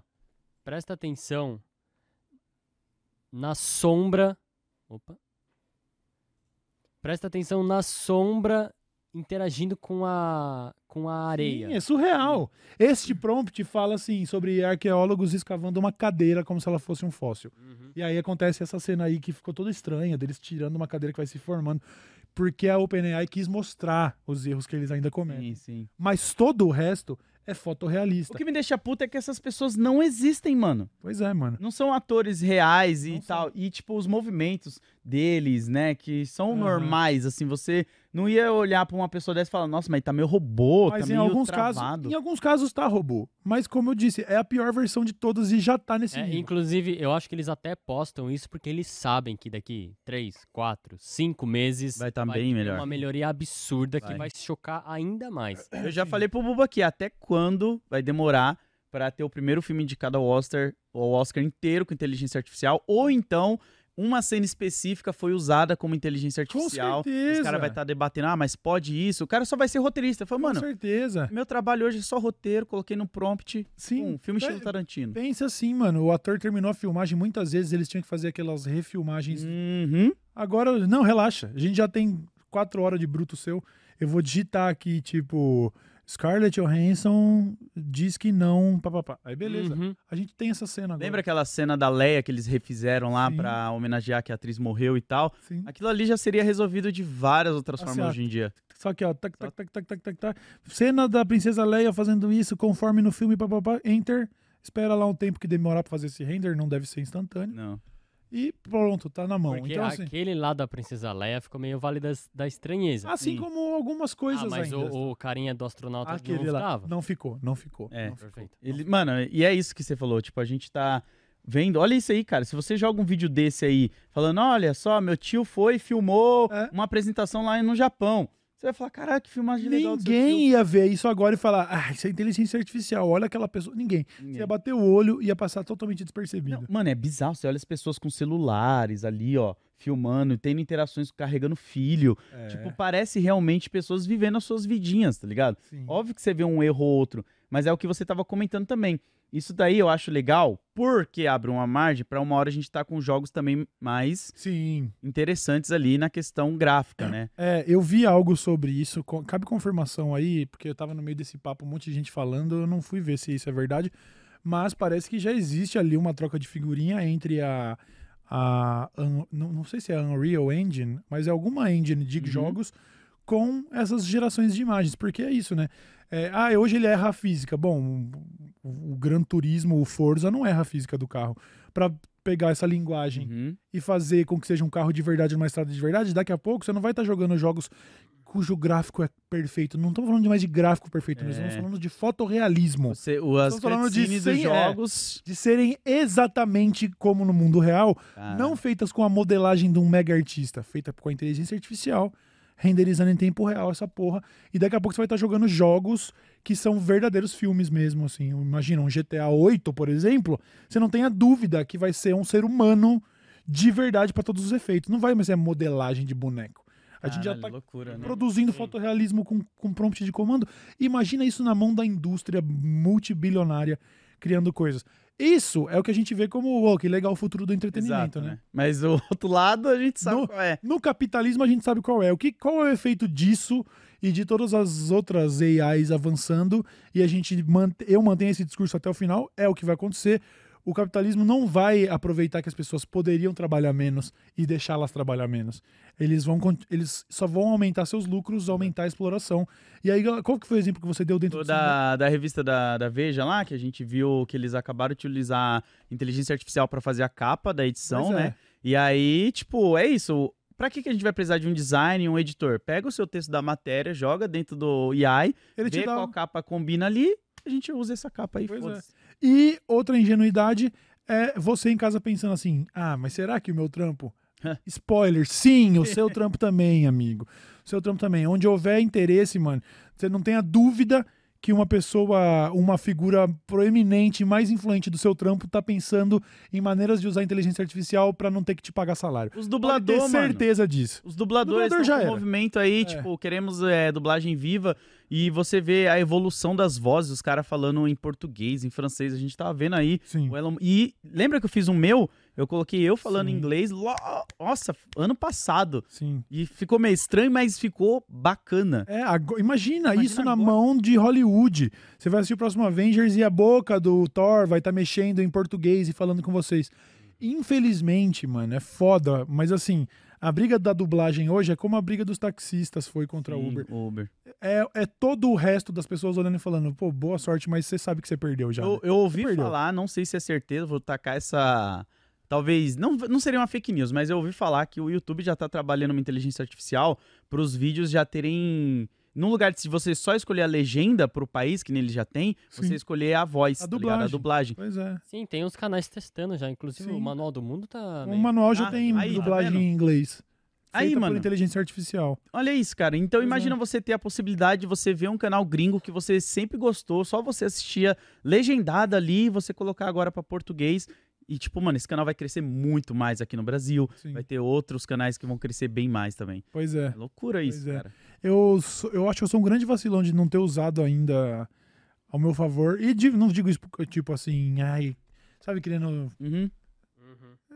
S3: presta atenção na sombra. Opa. Presta atenção na sombra interagindo com a com a areia.
S1: Sim, é surreal. Este prompt fala assim sobre arqueólogos escavando uma cadeira como se ela fosse um fóssil.
S3: Uhum.
S1: E aí acontece essa cena aí que ficou toda estranha, deles tirando uma cadeira que vai se formando, porque a OpenAI quis mostrar os erros que eles ainda cometem.
S2: Sim, sim.
S1: Mas todo o resto é
S2: O
S1: fotorrealista.
S2: que me deixa puta é que essas pessoas não existem, mano.
S1: Pois é, mano.
S2: Não são atores reais e
S1: Não
S2: tal. E, tipo, os movimentos deles, né, que são
S1: Aham.
S2: normais, assim, você não ia olhar pra uma pessoa dessa e falar, nossa, mas tá meio robô,
S1: Mas
S2: tá
S1: em
S2: meio
S1: alguns
S2: travado.
S1: casos, em alguns casos tá robô. Mas como eu disse, é a pior versão de todas e já tá nesse
S3: É,
S1: nível.
S3: inclusive, eu acho que eles até postam isso porque eles sabem que daqui 3, 4, 5 meses
S2: Vai tá bem
S3: ter
S2: melhor.
S3: uma melhoria absurda que
S2: Vai.
S3: vai chocar ainda mais.
S2: Eu já falei pro Buba aqui, até quando vai demorar pra ter o primeiro filme indicado ao Oscar, ao Oscar inteiro com inteligência artificial, ou então uma cena específica foi usada como inteligência
S1: Com
S2: artificial.
S1: certeza.
S2: Os cara vai estar debatendo, ah, mas pode isso? O cara só vai ser roteirista. Fala,
S1: Com
S2: mano,
S1: certeza.
S2: meu trabalho hoje é só roteiro, coloquei no prompt,
S1: Sim.
S2: um filme
S1: Pe-
S2: estilo Tarantino.
S1: Pensa assim, mano. O ator terminou a filmagem, muitas vezes eles tinham que fazer aquelas refilmagens.
S2: Uhum.
S1: Agora, não, relaxa. A gente já tem quatro horas de bruto seu. Eu vou digitar aqui, tipo, Scarlett Johansson diz que não, papapá. Aí beleza.
S3: Uhum.
S1: A gente tem essa cena agora.
S2: Lembra aquela cena da Leia que eles refizeram lá pra homenagear que a atriz morreu e tal?
S1: Sim.
S2: Aquilo ali já seria resolvido de várias outras
S1: Assim,
S2: formas
S1: ó,
S2: hoje em dia.
S1: Só que, ó, tac, tac, tac, tac, tac, tac, tac. Cena da princesa Leia fazendo isso conforme no filme, papapá, enter. Espera lá um tempo que demorar pra fazer esse render, não deve ser instantâneo.
S2: Não.
S1: E pronto, tá na mão.
S3: Porque
S1: então, assim,
S3: aquele lá da Princesa Leia ficou meio vale das- da estranheza.
S1: assim
S2: sim.
S1: como algumas coisas
S3: ah, mas
S1: ainda.
S3: o, o carinha do astronauta
S1: Aquele
S3: não
S1: lá. Não ficou, não ficou.
S2: É.
S1: não ficou.
S3: Perfeito.
S2: Ele, mano, e é isso que você falou. Tipo, a gente tá vendo. Olha isso aí, cara. Se você joga um vídeo desse aí, falando, olha só, meu tio foi e filmou
S1: É.
S2: uma apresentação lá no Japão. Você vai falar, caralho, que filmagem legal do seu
S1: Ninguém ia ver isso agora e falar, ah, isso é inteligência artificial, olha aquela pessoa. Ninguém.
S2: tio.
S1: Você ia bater o olho e ia passar totalmente despercebido.
S2: Não, mano, é bizarro. Você olha as pessoas com celulares ali, ó, filmando, tendo interações, carregando filho.
S1: É,
S2: Tipo, parece realmente pessoas vivendo as suas vidinhas, tá ligado?
S1: sim.
S2: Óbvio que você vê um erro ou outro, mas é o que você tava comentando também. Isso daí eu acho legal, porque abre uma margem pra uma hora a gente tá com jogos também mais
S1: Sim.
S2: interessantes ali na questão gráfica, né?
S1: É, eu vi algo sobre isso. Cabe confirmação aí, porque eu tava no meio desse papo, um monte de gente falando, eu não fui ver se isso é verdade. Mas parece que já existe ali uma troca de figurinha entre a. a não, não sei se é a Unreal Engine, mas é alguma engine de
S2: Uhum.
S1: jogos com essas gerações de imagens, porque é isso, né? É, ah, hoje ele erra a física. Bom, o, o Gran Turismo, o Forza, não erra a física do carro. Para pegar essa linguagem
S2: Uhum.
S1: e fazer com que seja um carro de verdade numa estrada de verdade, daqui a pouco você não vai estar jogando jogos cujo gráfico é perfeito. Não estamos falando de mais de gráfico perfeito, nós
S2: É.
S1: estamos falando de fotorrealismo.
S2: Você, o,
S1: Estamos falando de é.
S2: jogos.
S1: De serem exatamente como no mundo real,
S2: cara,
S1: não feitas com a modelagem de um mega artista, feita com a inteligência artificial, renderizando em tempo real essa porra. E daqui a pouco você vai estar jogando jogos que são verdadeiros filmes mesmo, assim. Imagina, um GTA 8, por exemplo, você não tem a dúvida que vai ser um ser humano de verdade para todos os efeitos. Não vai mais ser modelagem de boneco. A gente já
S2: caralho,
S1: tá
S2: loucura, né?
S1: produzindo fotorrealismo com, com prompt de comando. Imagina isso na mão da indústria multibilionária criando coisas. Isso é o que a gente vê como, oh, que legal o futuro do entretenimento,
S2: Exato,
S1: né?
S2: né? Mas o outro lado a gente sabe
S1: No-
S2: qual é.
S1: No capitalismo a gente sabe qual é. O que, qual é o efeito disso e de todas as outras AIs avançando e a gente eu mantenho esse discurso até o final, é o que vai acontecer. O capitalismo não vai aproveitar que as pessoas poderiam trabalhar menos e deixá-las trabalhar menos. Eles vão eles só vão aumentar seus lucros, aumentar a exploração. E aí, qual que foi o exemplo que você deu dentro
S2: O
S1: do
S2: da, da revista da, da Veja lá, que a gente viu que eles acabaram de utilizar inteligência artificial pra fazer a capa da edição,
S1: Pois é.
S2: né? E aí, tipo, é isso. Pra que, que a gente vai precisar de um design, um editor? Pega o seu texto da matéria, joga dentro do AI,
S1: Ele
S2: vê
S1: dá
S2: qual capa combina ali, a gente usa essa capa aí,
S1: Pois é. E outra ingenuidade é você em casa pensando assim: ah, mas será que o meu trampo. Spoiler, sim, o seu trampo também, amigo. O seu trampo também. Onde houver interesse, mano, você não tenha dúvida que uma pessoa, uma figura proeminente, mais influente do seu trampo, tá pensando em maneiras de usar inteligência artificial pra não ter que te pagar salário.
S2: Os
S1: Pode ter
S2: dubladores, mano.
S1: certeza disso.
S2: Os dubladores
S1: Dublador
S2: estão
S1: já
S2: com
S1: era.
S2: movimento aí,
S1: É.
S2: tipo, queremos é, dublagem viva e você vê a evolução das vozes, os caras falando em português, em francês, a gente tava vendo aí.
S1: Sim.
S2: o Elon- E lembra que eu fiz um meu? Eu coloquei eu falando
S1: Sim.
S2: inglês, lo- nossa, ano passado.
S1: Sim.
S2: E ficou meio estranho, mas ficou bacana.
S1: É, ago- imagina,
S2: Imagina
S1: isso na
S2: agora.
S1: mão de Hollywood. Você vai assistir o próximo Avengers e a boca do Thor vai estar mexendo em português e falando com vocês. Infelizmente, mano, é foda, mas assim, a briga da dublagem hoje é como a briga dos taxistas foi contra o
S2: Sim,
S1: Uber.
S2: Uber.
S1: É, é todo o resto das pessoas olhando e falando, pô, boa sorte, mas você sabe que você perdeu já.
S2: Eu,
S1: né?
S2: eu ouvi falar, não sei se é certeza, vou tacar essa. Talvez. Não, não seria uma fake news, mas eu ouvi falar que o YouTube já tá trabalhando uma inteligência artificial para os vídeos já terem. No lugar de se você só escolher a legenda pro país, que nele já tem,
S1: Sim.
S2: você escolher a voz,
S1: A
S2: tá ligado? A
S1: dublagem.
S2: dublagem.
S1: Pois é.
S3: Sim, tem uns canais testando já. Inclusive
S1: Sim.
S3: o Manual do Mundo tá.
S1: O
S3: meio-
S1: manual já
S2: Ah,
S1: tem
S2: aí, tá
S1: dublagem
S2: vendo?
S1: em inglês.
S2: Aí,
S1: feita por
S2: mano.
S1: inteligência artificial.
S2: Olha isso, cara. Então
S1: Pois é.
S2: imagina você ter a possibilidade de você ver um canal gringo que você sempre gostou, só você assistia legendada ali, você colocar agora pra português. E, tipo, mano, esse canal vai crescer muito mais aqui no Brasil.
S1: Sim.
S2: Vai ter outros canais que vão crescer bem mais também.
S1: Pois é.
S2: É loucura isso,
S1: Pois é.
S2: cara.
S1: Eu, eu acho que eu sou um grande vacilão de não ter usado ainda ao meu favor. E de- não digo isso tipo assim, ai, sabe, querendo.
S2: Uhum.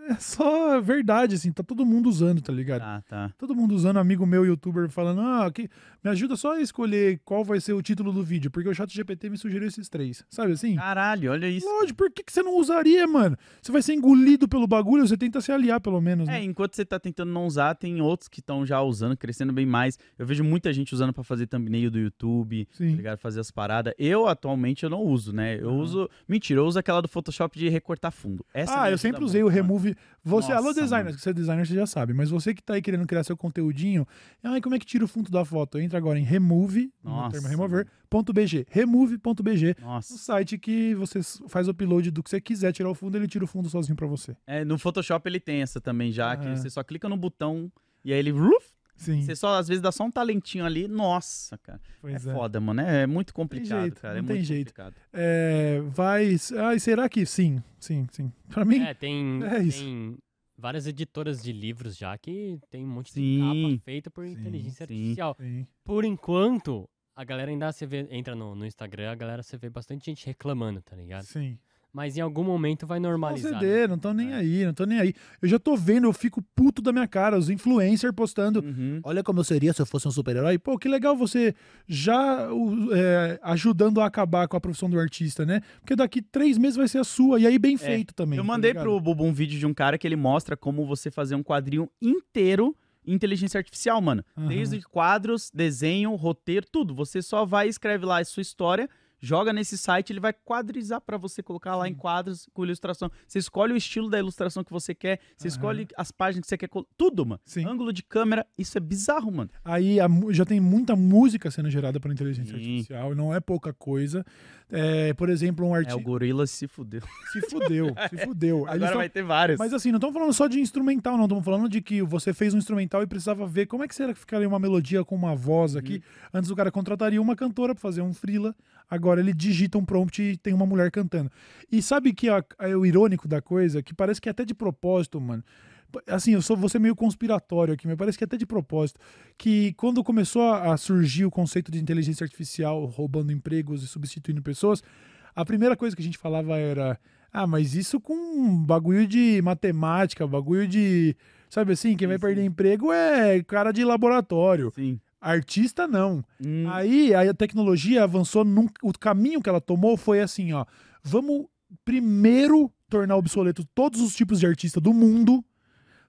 S1: É só verdade, assim, tá todo mundo usando, tá ligado?
S2: Tá, tá.
S1: Todo mundo usando, amigo meu, youtuber, falando, ah, que... me ajuda só a escolher qual vai ser o título do vídeo, porque o chat GPT me sugeriu esses três. Sabe assim?
S2: Caralho, olha isso.
S1: Lógico, por que, que você não usaria, mano? Você vai ser engolido pelo bagulho, você tenta se aliar, pelo menos.
S2: É,
S1: né?
S2: enquanto você tá tentando não usar, tem outros que estão já usando, crescendo bem mais. Eu vejo muita gente usando pra fazer thumbnail do YouTube, tá
S1: Sim.
S2: ligado? Fazer as paradas. Eu, atualmente, eu não uso, né? Eu uso... Mentira, eu uso aquela do Photoshop de recortar fundo. Essa
S1: ah, eu sempre
S2: muito,
S1: usei o
S2: mano.
S1: Remove. Você, alô
S2: Nossa,
S1: designer,
S2: mano.
S1: que você é designer, você já sabe, mas você que tá aí querendo criar seu conteúdinho, ai, como é que tira o fundo da foto? Entra agora em remove, no
S2: Nossa,
S1: termo remover, ponto .bg, remove.bg, no
S2: Nossa.
S1: site que você faz o upload do que você quiser tirar o fundo, ele tira o fundo sozinho pra você.
S2: É, no Photoshop ele tem essa também já, que
S1: Ah.
S2: você só clica no botão e aí ele... ruf,
S1: Sim,
S2: Você só, às vezes, dá só um talentinho ali. Nossa, cara.
S1: pois
S2: é,
S1: é.
S2: foda, mano. É, é muito complicado,
S1: jeito,
S2: cara.
S1: não
S2: é
S1: tem
S2: muito
S1: jeito.
S2: complicado.
S1: É, vai. Ai, será que sim? Sim, sim. Pra mim,
S3: É, tem,
S1: É isso.
S3: tem várias editoras de livros já que tem um monte de
S2: Sim.
S3: capa feita por
S1: Sim,
S3: inteligência
S2: sim.
S3: artificial.
S1: sim.
S3: Por enquanto, a galera ainda você vê, entra no, no Instagram, a galera você vê bastante gente reclamando, tá ligado?
S1: sim.
S3: Mas em algum momento vai
S1: Não
S3: normalizar. né?
S1: CD, não tô nem
S3: É.
S1: aí, não tô nem aí. Eu já tô vendo, eu fico puto da minha cara, os influencers postando.
S2: Uhum.
S1: Olha como eu seria se eu fosse um super-herói. Pô, que legal você já é, ajudando a acabar com a profissão do artista, né? Porque daqui três meses vai ser a sua, e aí bem feito também.
S2: É, Eu
S1: tá
S2: mandei
S1: ligado?
S2: pro Bubu um vídeo de um cara que ele mostra como você fazer um quadrinho inteiro inteligência artificial, mano.
S1: Aham.
S2: Desde quadros, desenho, roteiro, tudo. Você só vai e escreve lá a sua história, joga nesse site, ele vai quadrizar pra você colocar lá em quadros com ilustração. Você escolhe o estilo da ilustração que você quer, você
S1: Aham.
S2: escolhe as páginas que você quer, tudo, mano.
S1: Sim.
S2: Ângulo de câmera, isso é bizarro, mano.
S1: Aí a já tem muita música sendo gerada por inteligência
S2: Sim.
S1: artificial, não é pouca coisa. É, por exemplo, um
S2: É,
S1: artista
S2: o gorila se fudeu.
S1: se fudeu, se fudeu.
S2: Agora
S1: tão-
S2: vai ter vários.
S1: Mas assim, não estamos falando só de instrumental, não. Estamos falando de que você fez um instrumental e precisava ver como é que será que ficaria uma melodia com uma voz aqui.
S2: Uhum.
S1: Antes o cara contrataria uma cantora pra fazer um freela. Agora ele digita um prompt e tem uma mulher cantando. E sabe que é o irônico da coisa? Que parece que é até de propósito, mano. Assim, eu sou vou ser meio conspiratório aqui, mas parece que é até de propósito. Que quando começou a surgir o conceito de inteligência artificial roubando empregos e substituindo pessoas, a primeira coisa que a gente falava era: ah, mas isso com bagulho de matemática, bagulho de. Sabe assim, quem vai perder emprego é cara de laboratório.
S2: Sim.
S1: Artista, não.
S2: Hum,
S1: Aí a tecnologia avançou. Num, o caminho que ela tomou foi assim: ó. Vamos primeiro tornar obsoleto todos os tipos de artista do mundo.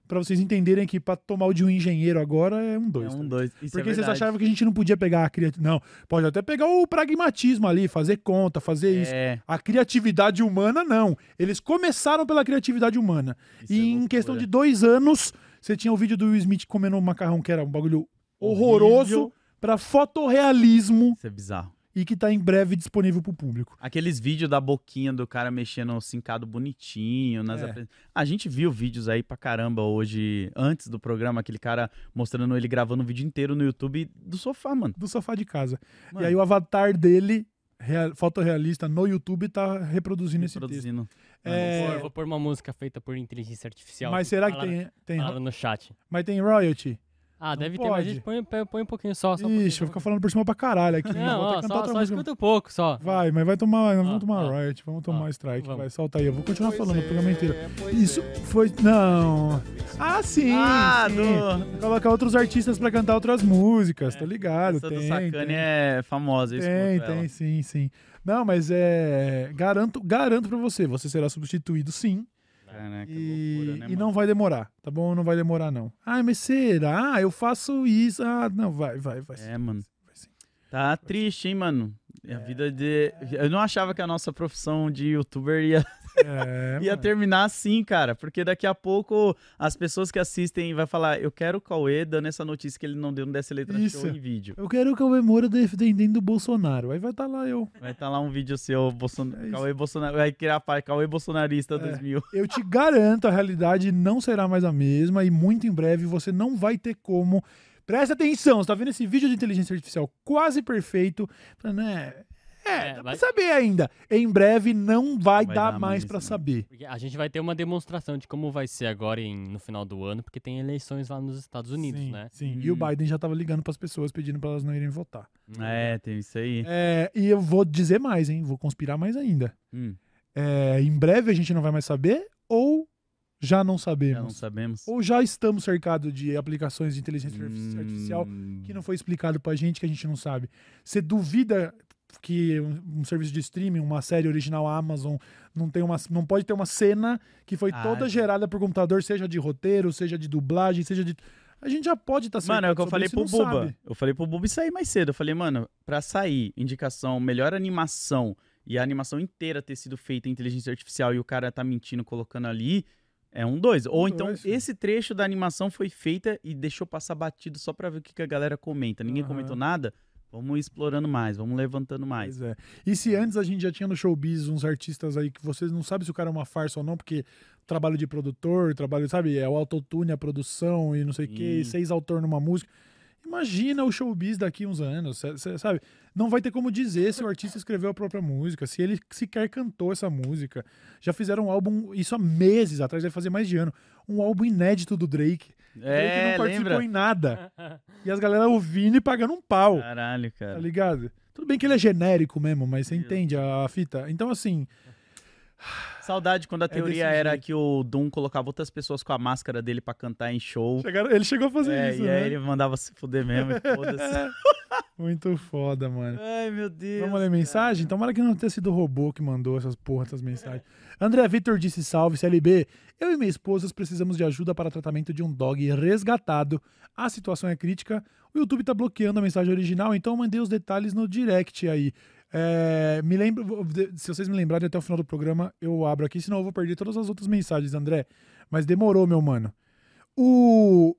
S1: Pra vocês entenderem que pra tomar o de um engenheiro agora é um dois.
S2: é um, dois. Isso é
S1: porque vocês
S2: verdade.
S1: achavam que a gente não podia pegar a criatividade. Não, pode até pegar o pragmatismo ali, fazer conta, fazer isso.
S2: É,
S1: A criatividade humana, não. Eles começaram pela criatividade humana.
S2: isso
S1: e
S2: é
S1: em
S2: loucura.
S1: questão de dois anos, você tinha o vídeo do Will Smith comendo um macarrão que era um bagulho horroroso pra fotorrealismo
S2: Isso é bizarro.
S1: e que tá em breve disponível pro público.
S2: Aqueles vídeos da boquinha do cara mexendo o cincado bonitinho. Nas
S1: É.
S2: apre- A gente viu vídeos aí pra caramba hoje, antes do programa, aquele cara mostrando ele gravando um vídeo inteiro no YouTube do sofá, mano.
S1: Do sofá de casa.
S2: Mano,
S1: E aí o avatar dele, rea- fotorrealista, no YouTube, tá reproduzindo esse texto. É,
S3: Pô, eu vou pôr uma música feita por inteligência artificial.
S1: mas será que
S3: Falaram-
S1: tem, tem,
S3: Falaram no chat.
S1: mas tem royalty?
S3: Ah,
S1: Não
S3: deve ter, mas a
S1: pode.
S3: gente põe, põe- põe um pouquinho só. só um
S1: Ixi, vou ficar falando por cima pra caralho aqui.
S3: Não, ó,
S1: cantar
S3: só,
S1: outra
S3: só
S1: música.
S3: escuta um pouco só.
S1: Vai, mas vai tomar, vamos
S3: Ah,
S1: tomar
S3: ah.
S1: riot, vamos tomar
S3: Ah,
S1: strike,
S3: vamos.
S1: vai, solta aí, eu vou continuar
S4: Pois
S1: falando o
S4: é,
S1: programa inteiro.
S4: pois
S1: Isso
S4: é.
S1: foi, não. Ah, sim,
S2: ah,
S1: sim.
S2: do...
S1: Colocar outros artistas pra cantar outras músicas,
S3: É,
S1: tá ligado?
S2: Essa
S1: tem,
S2: do Sacane
S1: tem,
S2: é famosa, eu
S1: tem,
S2: escuto ela.
S1: tem, sim, sim. Não, mas é, garanto, garanto pra você, você será substituído sim,
S2: Caraca,
S1: e,
S2: loucura, né,
S1: e
S2: mano?
S1: não vai demorar, tá bom? Não vai demorar não. Ah, mas será? Eu faço isso? Ah, não, vai, vai, vai. sim.
S2: É, mano.
S1: Vai sim.
S2: Tá triste, hein, mano? A
S1: É.
S2: vida de. Eu não achava que a nossa profissão de youtuber ia,
S1: É,
S2: ia
S1: mano.
S2: terminar assim, cara. Porque daqui a pouco as pessoas que assistem vai falar: Eu quero o Cauê dando essa notícia que ele não deu no Dessa Letra
S1: Isso.
S2: Show em vídeo.
S1: Eu quero que o Moura defendendo o Bolsonaro. Aí vai estar lá eu.
S2: Vai estar lá um vídeo seu, Bolson...
S1: É.
S2: Cauê Bolsonaro. Vai criar página Cauê Bolsonarista
S1: É.
S2: 2000.
S1: Eu te garanto, a realidade não será mais a mesma e muito em breve você não vai ter como. Presta atenção, você tá vendo esse vídeo de inteligência artificial quase perfeito? Falando, é, é, dá
S3: vai-
S1: pra saber ainda. Em breve não vai,
S2: Vai
S1: dar,
S2: dar
S1: mais
S2: mais,
S1: pra
S2: né?
S1: saber.
S3: Porque a gente vai ter uma demonstração de como vai ser agora em- no final do ano, porque tem eleições lá nos Estados Unidos,
S1: sim,
S3: né?
S1: Sim, e o
S2: Hum.
S1: Biden já tava ligando pras pessoas pedindo pra elas não irem votar.
S2: É, tem isso aí.
S1: É, e eu vou dizer mais, hein? Vou conspirar mais ainda.
S2: Hum,
S1: É, em breve a gente não vai mais saber ou já não sabemos?
S2: já não sabemos.
S1: Ou já estamos cercados de aplicações de inteligência
S2: Hum,
S1: artificial que não foi explicado pra gente, que a gente não sabe. Você duvida que um, um serviço de streaming, uma série original Amazon, não, tem uma, não pode ter uma cena que foi
S2: Ah,
S1: toda
S2: já.
S1: gerada por computador, seja de roteiro, seja de dublagem, seja de. A gente já pode estar
S2: Mano, é o que eu falei pro Buba.
S1: sabe.
S2: Eu falei pro Buba e sair mais cedo. Eu falei, mano, pra sair indicação, melhor animação e a animação inteira ter sido feita em inteligência artificial e o cara tá mentindo colocando ali, é um dois. Ou então
S1: dois,
S2: esse trecho da animação foi feita e deixou passar batido só pra ver o que, que a galera comenta. Ninguém
S1: Aham.
S2: comentou nada. Vamos explorando mais, vamos levantando mais.
S1: Pois é. E se antes a gente já tinha no showbiz uns artistas aí que vocês não sabem se o cara é uma farsa ou não, porque trabalho de produtor, trabalho, sabe, é o autotune, a produção e não sei o quê, seis autor numa música. Imagina o showbiz daqui uns anos, sabe? Não vai ter como dizer se o artista escreveu a própria música, se ele sequer cantou essa música. Já fizeram um álbum, isso há meses atrás, deve fazer mais de ano, um álbum inédito do Drake.
S2: É,
S1: não participou
S2: lembra?
S1: em nada. E as galera ouvindo e pagando um pau.
S2: Caralho,
S1: Tá
S2: cara.
S1: ligado? Tudo bem que ele é genérico mesmo, mas você entende a fita. Então, assim,
S2: Saudade quando a teoria
S1: desse
S2: era
S1: jeito.
S2: que o Doom colocava outras pessoas com a máscara dele pra cantar em show.
S1: chegaram- ele chegou a fazer
S2: É,
S1: isso,
S2: e
S1: né?
S2: aí ele mandava se fuder mesmo, e foda-se.
S1: Muito foda, mano.
S2: Ai, meu Deus.
S1: Vamos ler mensagem? Tomara que não tenha sido o robô que mandou essas porra, essas mensagens. André Vitor disse: Salve, CLB. Eu e minha esposa precisamos de ajuda para tratamento de um dog resgatado. A situação é crítica. O YouTube tá bloqueando a mensagem original, então eu mandei os detalhes no direct aí. É, me lembro, se vocês me lembrarem até o final do programa, eu abro aqui, senão eu vou perder todas as outras mensagens, André. Mas demorou, meu mano. O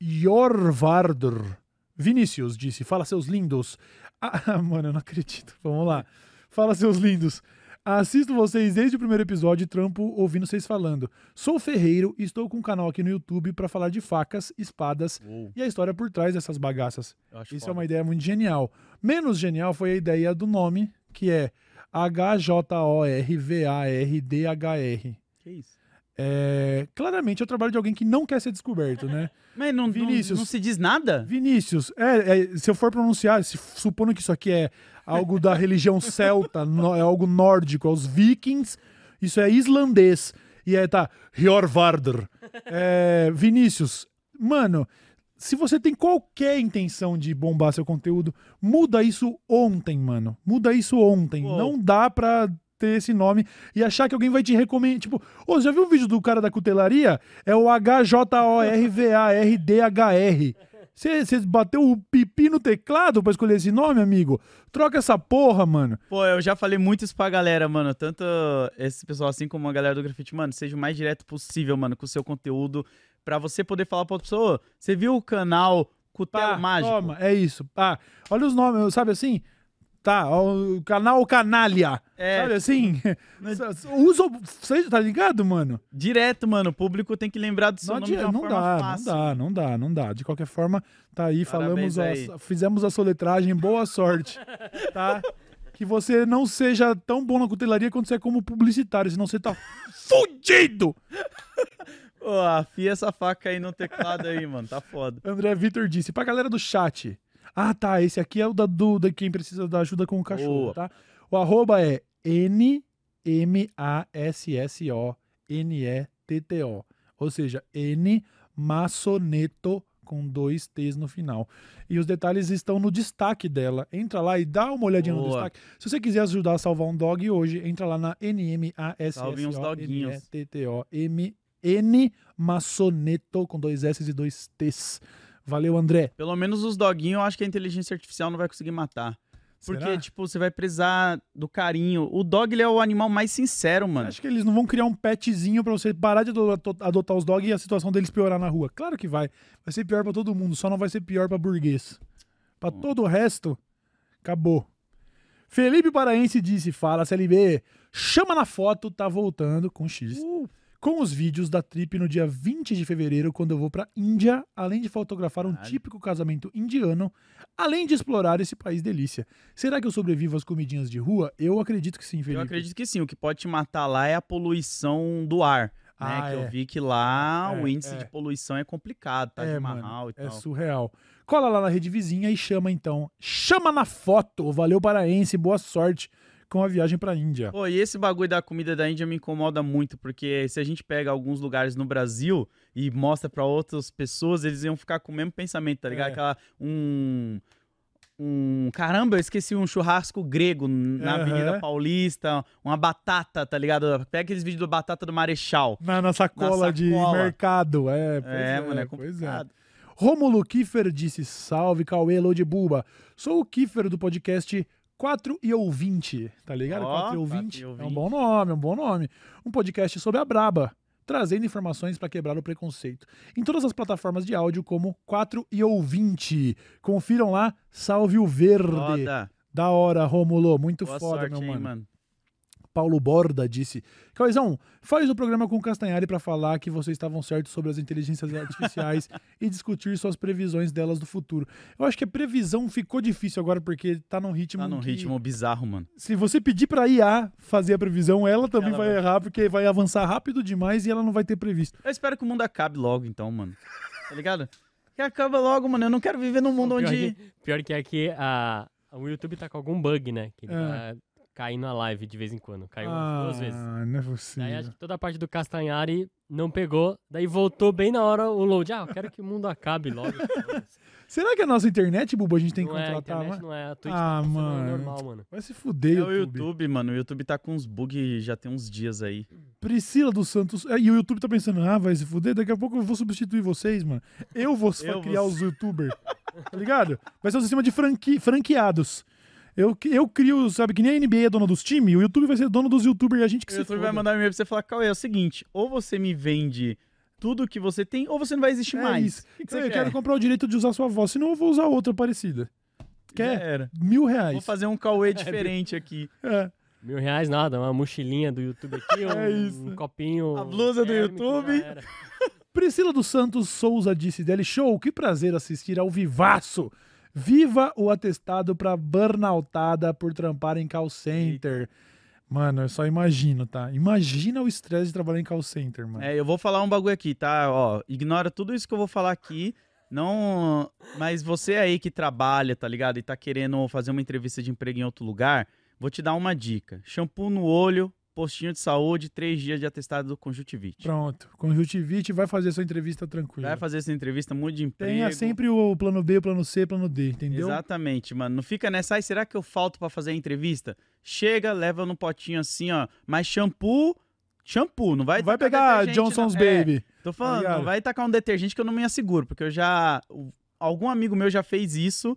S1: Jorvardr Vinícius disse: Fala, seus lindos. Ah, mano, eu não acredito. Vamos lá. Fala, seus lindos. Assisto vocês desde o primeiro episódio e trampo ouvindo vocês falando. Sou ferreiro e estou com um canal aqui no YouTube para falar de facas, espadas
S2: Uou,
S1: e a história por trás dessas bagaças. Isso é
S2: foda.
S1: uma ideia muito genial. Menos genial foi a ideia do nome, que é H-J-O-R-V-A-R-D-H-R.
S2: Que isso?
S1: É, claramente é o trabalho de alguém que não quer ser descoberto, né?
S2: Mas não, não-
S1: Vinícius.
S2: não se diz nada?
S1: Vinícius, é, é, se eu for pronunciar, se, supondo que isso aqui é algo da religião celta, no- é algo nórdico, é os vikings, isso é islandês. E é, tá, Hjorvardr. É, Vinícius, mano, se você tem qualquer intenção de bombar seu conteúdo, muda isso ontem, mano. Muda isso ontem.
S2: Uou.
S1: Não dá pra ter esse nome e achar que alguém vai te recomendar. Tipo, ô, já viu o vídeo do cara da cutelaria? É o H-J-O-R-V-A-R-D-H-R. Você bateu o pipi no teclado pra escolher esse nome, amigo? Troca essa porra, mano.
S2: Pô, eu já falei muito isso pra galera, mano. Tanto esse pessoal assim como a galera do grafite, mano, seja o mais direto possível, mano, com o seu conteúdo. Pra você poder falar pra outra pessoa, "Ô, você viu o canal Cutelo
S1: Tá,
S2: Mágico?
S1: toma, é isso. Ah, olha os nomes, sabe assim? Tá, o canal Canalha.
S2: É.
S1: Sabe assim? Usa, você tá ligado, mano?
S2: Direto, mano. O público tem que lembrar do seu
S1: Não,
S2: nome de
S1: não dá,
S2: fácil.
S1: não dá, não dá, não dá. De qualquer forma, tá aí,
S2: Parabéns
S1: falamos, a-
S2: aí.
S1: fizemos a soletragem, boa sorte, tá? Que você não seja tão bom na cutelaria quanto você é como publicitário, senão você tá fudido!
S2: Pô, afia essa faca aí no teclado aí, mano. Tá foda.
S1: André Vitor disse, pra galera do chat. Ah, tá, esse aqui é o da, do, da quem precisa da ajuda com o cachorro,
S2: Boa.
S1: tá? O arroba é N-M-A-S-S-O-N-E-T-T-O. Ou seja, N Massoneto com dois T's no final. E os detalhes estão no destaque dela. Entra lá e dá uma olhadinha no
S2: Boa.
S1: destaque. Se você quiser ajudar a salvar um dog hoje, entra lá na
S2: Salvem uns doguinhos.
S1: N-M-A-S-S-O-N-E-T-T-O. M N Massoneto com dois S e dois T's. Valeu, André.
S2: Pelo menos os doguinhos, eu acho que a inteligência artificial não vai conseguir matar. Porque,
S1: Será?
S2: tipo, você vai precisar do carinho. O dog, ele é o animal mais sincero, mano.
S1: Acho que eles não vão criar um petzinho pra você parar de ado- adotar os dogs e a situação deles piorar na rua. Claro que vai. Vai ser pior pra todo mundo, só não vai ser pior pra burguês. Pra todo o resto, acabou. Felipe Paraense disse: Fala, CLB. Chama na foto, tá voltando com X.
S2: Uh,
S1: Com os vídeos da trip no dia 20 de fevereiro, quando eu vou pra Índia, além de fotografar um típico casamento indiano, além de explorar esse país delícia. Será que eu sobrevivo às comidinhas de rua? Eu acredito que sim, Felipe.
S2: eu acredito que sim. O que pode te matar lá é a poluição do ar.
S1: Ah,
S2: né? Que
S1: é.
S2: eu vi que lá
S1: É,
S2: o índice
S1: é.
S2: de poluição é complicado, tá?
S1: É,
S2: de Mahal e
S1: É
S2: tal.
S1: surreal. Cola lá na rede vizinha e chama então. Chama na foto. Valeu, paraense. Boa sorte com a viagem pra Índia.
S2: Pô, e esse bagulho da comida da Índia me incomoda muito, porque se a gente pega alguns lugares no Brasil e mostra pra outras pessoas, eles iam ficar com o mesmo pensamento, tá ligado?
S1: É.
S2: Aquela, um, um... Caramba, eu esqueci um churrasco grego na
S1: Aham.
S2: Avenida Paulista, uma batata, tá ligado? Pega aqueles vídeos da batata do Marechal.
S1: Na, na sacola
S2: Na
S1: de
S2: sacola.
S1: mercado. É, pois
S2: É, mano, é
S1: pois
S2: complicado.
S1: Rômulo Kiffer disse: Salve, Cauê Lodibuba. Sou o Kiffer do podcast 4 e Ouvinte. Tá ligado?
S2: Ó,
S1: 4 e
S2: 4
S1: Ouvinte. É um bom nome, é um bom nome. Um podcast sobre a Braba. Trazendo informações para quebrar o preconceito. Em todas as plataformas de áudio, como 4 e Ouvinte. Confiram lá, salve o verde.
S2: Foda.
S1: Da hora, Rômulo. Muito
S2: Boa
S1: foda,
S2: sorte
S1: meu mano.
S2: mano.
S1: Paulo Borda disse: Cauizão, faz o programa com o Castanhari para falar que vocês estavam certos sobre as inteligências artificiais e discutir suas previsões delas do futuro. Eu acho que a previsão ficou difícil agora porque tá num ritmo.
S2: Tá num
S1: que-
S2: ritmo bizarro, mano.
S1: Se você pedir pra IA fazer a previsão, ela também
S2: Ela
S1: vai,
S2: vai.
S1: errar porque vai avançar rápido demais e ela não vai ter previsto.
S2: Eu espero que o mundo acabe logo, então, mano. Tá ligado? Que acaba logo, mano. Eu não quero viver num mundo
S3: pior,
S2: onde.
S3: que, pior que aqui a, o YouTube tá com algum bug, né? Que ele
S1: É.
S3: tá caindo a live de vez em quando. Caiu umas duas vezes.
S1: Ah, não é possível.
S3: Daí acho que toda a parte do Castanhari não pegou. Daí voltou bem na hora o load. Ah, eu quero que o mundo acabe logo.
S1: Será que a nossa internet, Bubu, a gente tem que
S3: não é, a
S1: contratar?
S3: internet
S1: mano?
S3: não é. A Twitch
S1: Ah,
S3: tá
S1: mano.
S3: normal, mano.
S1: Vai se fuder,
S2: É o
S1: YouTube.
S2: YouTube, mano. O YouTube tá com uns bugs já tem uns dias aí.
S1: Priscila dos Santos. É, e o YouTube tá pensando, ah, vai se fuder, daqui a pouco eu vou substituir vocês, mano. Eu vou
S2: Eu
S1: criar
S2: vou-
S1: os youtubers. tá ligado? Vai ser um sistema de franqui... franqueados. Eu, eu crio, sabe, que nem a NBA é dona dos times, o YouTube vai ser dono dos youtubers e a gente que
S2: O
S1: se
S2: YouTube
S1: foda.
S2: vai mandar um e-mail pra você e falar, Cauê, é o seguinte, ou você me vende tudo que você tem, ou você não vai existir
S1: É
S2: mais.
S1: isso.
S2: O que, que
S1: eu
S2: você
S1: quero
S2: quer?
S1: comprar o direito de usar sua voz, senão eu vou usar outra parecida.
S2: Já
S1: Quer?
S2: era.
S1: Mil reais.
S2: Vou fazer um Cauê diferente aqui.
S1: É.
S3: Mil reais nada, uma mochilinha do YouTube aqui, um,
S1: É
S3: um copinho.
S2: A blusa do YouTube.
S1: Priscila dos Santos Souza disse dele show, que prazer assistir ao vivaço. Viva o atestado pra burnoutada por trampar em call center. Mano, eu só imagino, tá? Imagina o estresse de trabalhar em call center, mano.
S2: É, eu vou falar um bagulho aqui, tá? Ó, ignora tudo isso que eu vou falar aqui. Não, mas você aí que trabalha, tá ligado? E tá querendo fazer uma entrevista de emprego em outro lugar, vou te dar uma dica. Shampoo no olho, postinho de saúde, três dias de atestado do conjuntivite.
S1: Pronto. Conjuntivite vai fazer sua entrevista tranquila.
S2: Vai fazer essa entrevista, mude de emprego.
S1: Tenha sempre o plano B, o plano C, o plano D, entendeu?
S2: Exatamente, mano. Não fica nessa, ai, será que eu falto pra fazer a entrevista? Chega, leva no potinho assim, ó. Mas shampoo, shampoo, não vai
S1: Vai pegar Johnson's
S2: não. É,
S1: Baby.
S2: Tô falando, não vai tacar um detergente que eu não me asseguro, porque eu já. Algum amigo meu já fez isso.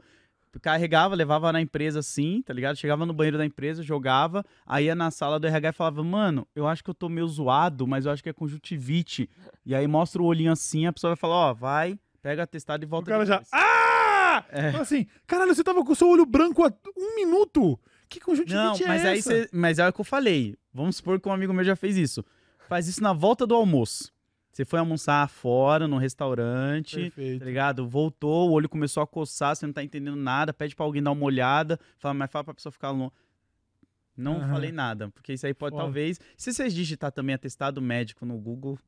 S2: Carregava, levava na empresa assim, tá ligado? Chegava no banheiro da empresa, jogava, aí ia na sala do RH e falava, mano, eu acho que eu tô meio zoado, mas eu acho que é conjuntivite. E aí mostra o olhinho assim, a pessoa vai falar, ó, vai, pega atestado e
S1: O
S2: volta
S1: cara já. Ah!
S2: É.
S1: Fala assim, caralho, você tava com o seu olho branco há um minuto. Que conjuntivite
S2: Não,
S1: é
S2: mas aí
S1: essa?
S2: você. Mas é o que eu falei. Vamos supor que um amigo meu já fez isso. Faz isso na volta do almoço. Você foi almoçar fora, no restaurante,
S1: Perfeito.
S2: tá ligado? Voltou, o olho começou a coçar, você não tá entendendo nada, pede pra alguém dar uma olhada, fala, mas fala pra pessoa ficar longe. Não
S1: Aham.
S2: falei nada, porque isso aí pode
S1: Foda.
S2: talvez. Se vocês digitar também atestado médico no Google,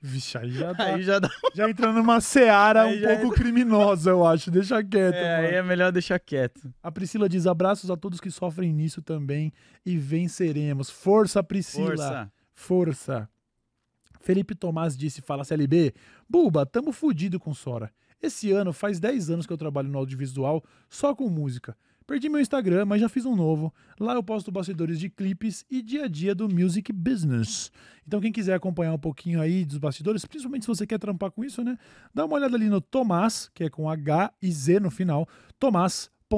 S1: Vixe, aí já tá.
S2: aí já dá.
S1: Já entrando numa seara
S2: Aí
S1: um pouco criminosa, eu acho. Deixa quieto.
S2: É,
S1: mano.
S2: aí é melhor deixar quieto.
S1: A Priscila diz: abraços a todos que sofrem nisso também e venceremos. Força, Priscila.
S2: Força.
S1: Força. Felipe Tomás disse: Fala CLB. Buba, tamo fudido com Sora. Esse ano faz 10 anos que eu trabalho no audiovisual só com música. Perdi meu Instagram, mas já fiz um novo. Lá eu posto bastidores de clipes e dia a dia do music business. Então, quem quiser acompanhar um pouquinho aí dos bastidores, principalmente se você quer trampar com isso, né? Dá uma olhada ali no Tomás, que é com H e Z no final.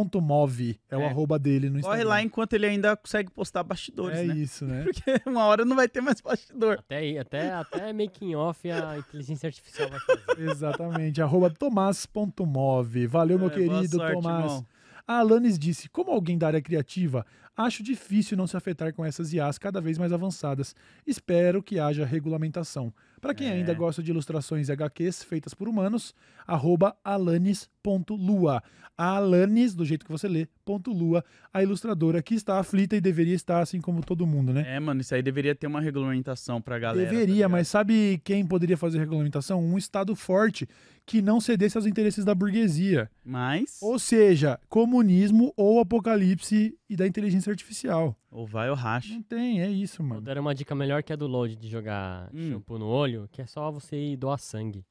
S1: Tomás.move é, o
S2: É.
S1: arroba dele no Instagram.
S2: Corre lá enquanto ele ainda consegue postar bastidores,
S1: É
S2: né?
S1: isso, né?
S2: Porque uma hora não vai ter mais bastidor.
S3: Até, aí- até, até making off a inteligência artificial vai fazer.
S1: Exatamente, arroba tomás.move. Valeu, meu
S2: É, boa
S1: querido
S2: sorte,
S1: Tomás.
S2: irmão.
S1: A Alanis disse: Como alguém da área criativa, acho difícil não se afetar com essas IAs cada vez mais avançadas. Espero que haja regulamentação. Para quem
S2: É.
S1: ainda gosta de ilustrações e HQs feitas por humanos, arroba alanis.lua. A Alanis, do jeito que você lê, ponto lua, a ilustradora que está aflita e deveria estar assim como todo mundo, né?
S2: É, mano, isso aí deveria ter uma regulamentação pra galera. tá
S1: Deveria,
S2: ligado?
S1: mas sabe quem poderia fazer regulamentação? Um Estado forte que não cedesse aos interesses da burguesia.
S2: Mas.
S1: Ou seja, comunismo ou apocalipse e da inteligência artificial.
S2: Ou vai ou racha.
S1: Não tem, é isso,
S3: Vou
S1: mano.
S3: dar uma dica melhor que a do Load de jogar
S2: Hum.
S3: shampoo no olho, que é só você ir doar sangue.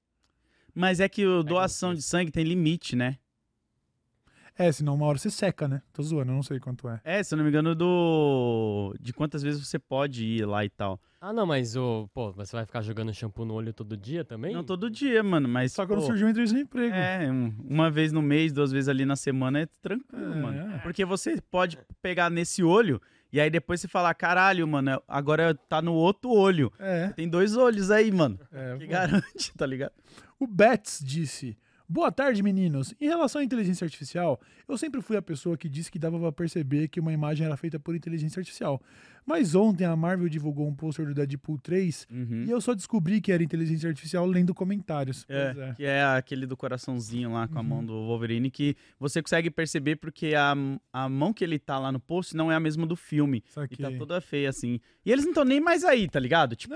S2: Mas é que o doação de sangue tem limite, né?
S1: É, senão uma hora você seca, né? Tô zoando, eu não sei quanto é.
S2: É, se eu não me engano, do. De quantas vezes você pode ir lá e tal.
S3: Ah, não, mas o, pô, você vai ficar jogando shampoo no olho todo dia também?
S2: Não todo dia, mano, mas.
S1: Só quando
S2: pô,
S1: surgiu entrevista de emprego.
S2: É, um- uma vez no mês, duas vezes ali na semana é tranquilo,
S1: É.
S2: mano. Porque você pode pegar nesse olho e aí depois você falar, caralho, mano, agora tá no outro olho.
S1: É.
S2: Tem dois olhos aí, mano.
S1: é.
S2: Que garante, tá ligado?
S1: O Betts disse: Boa tarde, meninos. Em relação à inteligência artificial, eu sempre fui a pessoa que disse que dava pra perceber que uma imagem era feita por inteligência artificial. Mas ontem a Marvel divulgou um pôster do Deadpool 3
S2: Uhum.
S1: e eu só descobri que era inteligência artificial lendo comentários.
S2: É,
S1: Pois é.
S2: que é aquele do coraçãozinho lá com a
S1: Uhum.
S2: mão do Wolverine, que você consegue perceber porque a, a mão que ele tá lá no post não é a mesma do filme. E
S1: Saquei.
S2: tá toda feia, assim. E eles não estão nem mais aí, tá ligado? Tipo,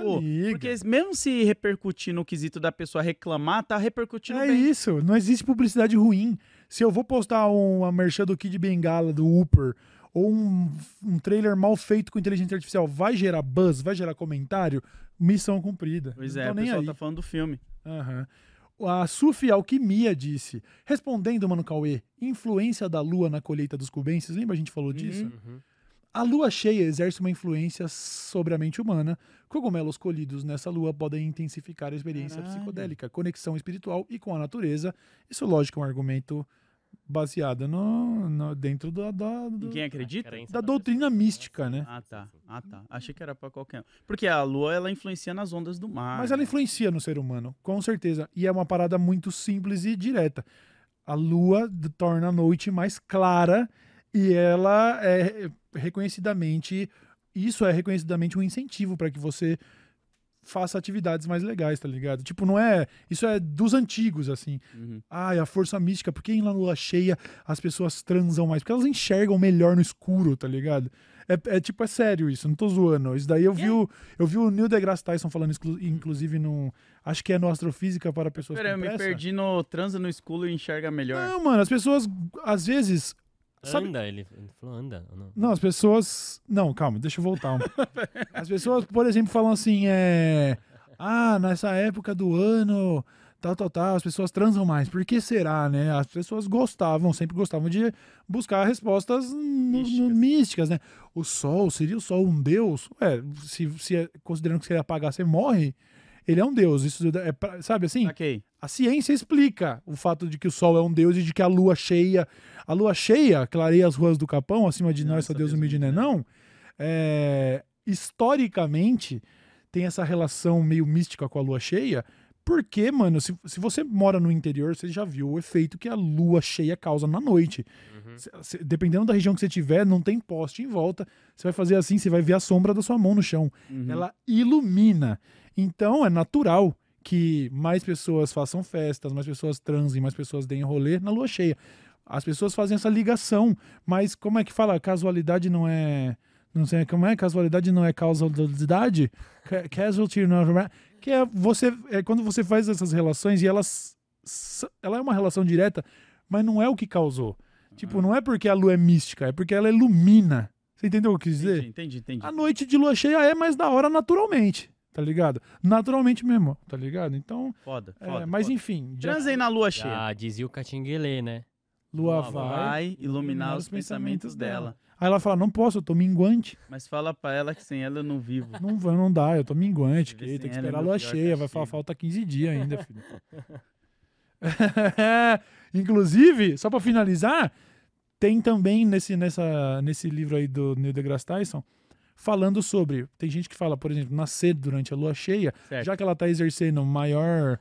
S2: porque mesmo se repercutir no quesito da pessoa reclamar, tá repercutindo
S1: É
S2: bem.
S1: isso, não existe publicidade ruim. Se eu vou postar uma merchan do Kid Bengala, do Upper, ou um, um trailer mal feito com inteligência artificial, vai gerar buzz, vai gerar comentário? Missão cumprida.
S2: Pois
S1: Não
S2: é, o
S1: nem
S2: pessoal
S1: aí.
S2: tá falando do filme.
S1: Aham. A Sufi Alquimia disse, respondendo, Mano Cauê, influência da lua na colheita dos cubenses, lembra a gente falou disso?
S3: Uhum.
S1: A lua cheia exerce uma influência sobre a mente humana. Cogumelos colhidos nessa lua podem intensificar a experiência
S2: Caralho.
S1: psicodélica, conexão espiritual e com a natureza. Isso, lógico, é um argumento baseado no, no- dentro da, da, do-
S2: Ninguém acredita?
S1: Da
S3: da
S1: doutrina mística, né?
S2: Ah, tá. Ah, tá. Achei que era pra qualquer um. Porque a lua, ela influencia nas ondas do mar.
S1: Mas ela influencia no ser humano, com certeza. E é uma parada muito simples e direta. A lua torna a noite mais clara e ela é reconhecidamente. Isso é reconhecidamente um incentivo para que você faça atividades mais legais, tá ligado? Tipo, não é. Isso é dos antigos, assim.
S2: Uhum.
S1: Ai, a força mística, por que na lua cheia as pessoas transam mais? Porque elas enxergam melhor no escuro, tá ligado? É, é tipo, é sério isso, não tô zoando. Isso daí eu vi, o, eu vi o Neil deGrasse Tyson falando, exclu- inclusive, no. Acho que é no Astrofísica para pessoas
S2: Peraí, eu
S1: com
S2: me
S1: pressa.
S2: perdi no transa no escuro e enxerga melhor.
S1: Não, mano, as pessoas, às vezes. Sabe,
S3: Anda, ele, ele falou anda. Não.
S1: Não, as pessoas. Não, calma, deixa eu voltar. um- As pessoas, por exemplo, falam assim: é. Ah, nessa época do ano, tal, tal, tal, as pessoas transam mais. Por que será, né? As pessoas gostavam, sempre gostavam de buscar respostas
S2: Místicas.
S1: místicas, né? O sol, seria o sol um deus? Ué, se, se é- considerando que se ele apagar, você morre, ele é um deus. Isso é, pra- sabe assim?
S2: Ok.
S1: A ciência explica o fato de que o Sol é um deus e de que a lua cheia. A lua cheia clareia as ruas do Capão, acima de nós, só Deus humilde né não. É, historicamente, tem essa relação meio mística com a lua cheia. Porque, mano, se, se você mora no interior, você já viu o efeito que a lua cheia causa na noite.
S3: Uhum.
S1: Se- se- dependendo da região que você tiver, não tem poste em volta. Você vai fazer assim, você vai ver a sombra da sua mão no chão
S2: Uhum.
S1: ela ilumina. Então é natural que mais pessoas façam festas, mais pessoas transem, mais pessoas deem rolê na lua cheia. As pessoas fazem essa ligação, mas como é que fala? Casualidade não é. Não sei como é, casualidade não é causalidade? Ca- Casualty não é. Que é você. É quando você faz essas relações e elas. Ela é uma relação direta, mas não é o que causou. Tipo, não é porque a lua é mística, é porque ela ilumina. Você entendeu o que eu quis dizer?
S2: Entendi, entendi, entendi.
S1: A noite de lua cheia é mais da hora naturalmente, tá ligado? Naturalmente mesmo, tá ligado? Então,
S2: Foda,
S1: é,
S2: foda.
S1: mas
S2: foda.
S1: enfim, já-
S2: Transei na lua cheia.
S3: Já dizia o Catinguelê, né?
S1: lua
S3: Lua
S1: vai.
S2: Vai iluminar os pensamentos dela.
S1: Aí ela fala: não posso, eu tô minguante.
S2: Mas fala pra ela que sem ela eu não vivo.
S1: Não vai, não dá, eu tô minguante. Que tem que
S2: é
S1: esperar a lua cheia, vai falar, falta 15 dias ainda, filho. Inclusive, só pra finalizar, tem também nesse, nessa, nesse livro aí do Neil deGrasse Tyson falando sobre. Tem gente que fala, por exemplo, nascer durante a lua cheia,
S2: Certo.
S1: já que ela está exercendo maior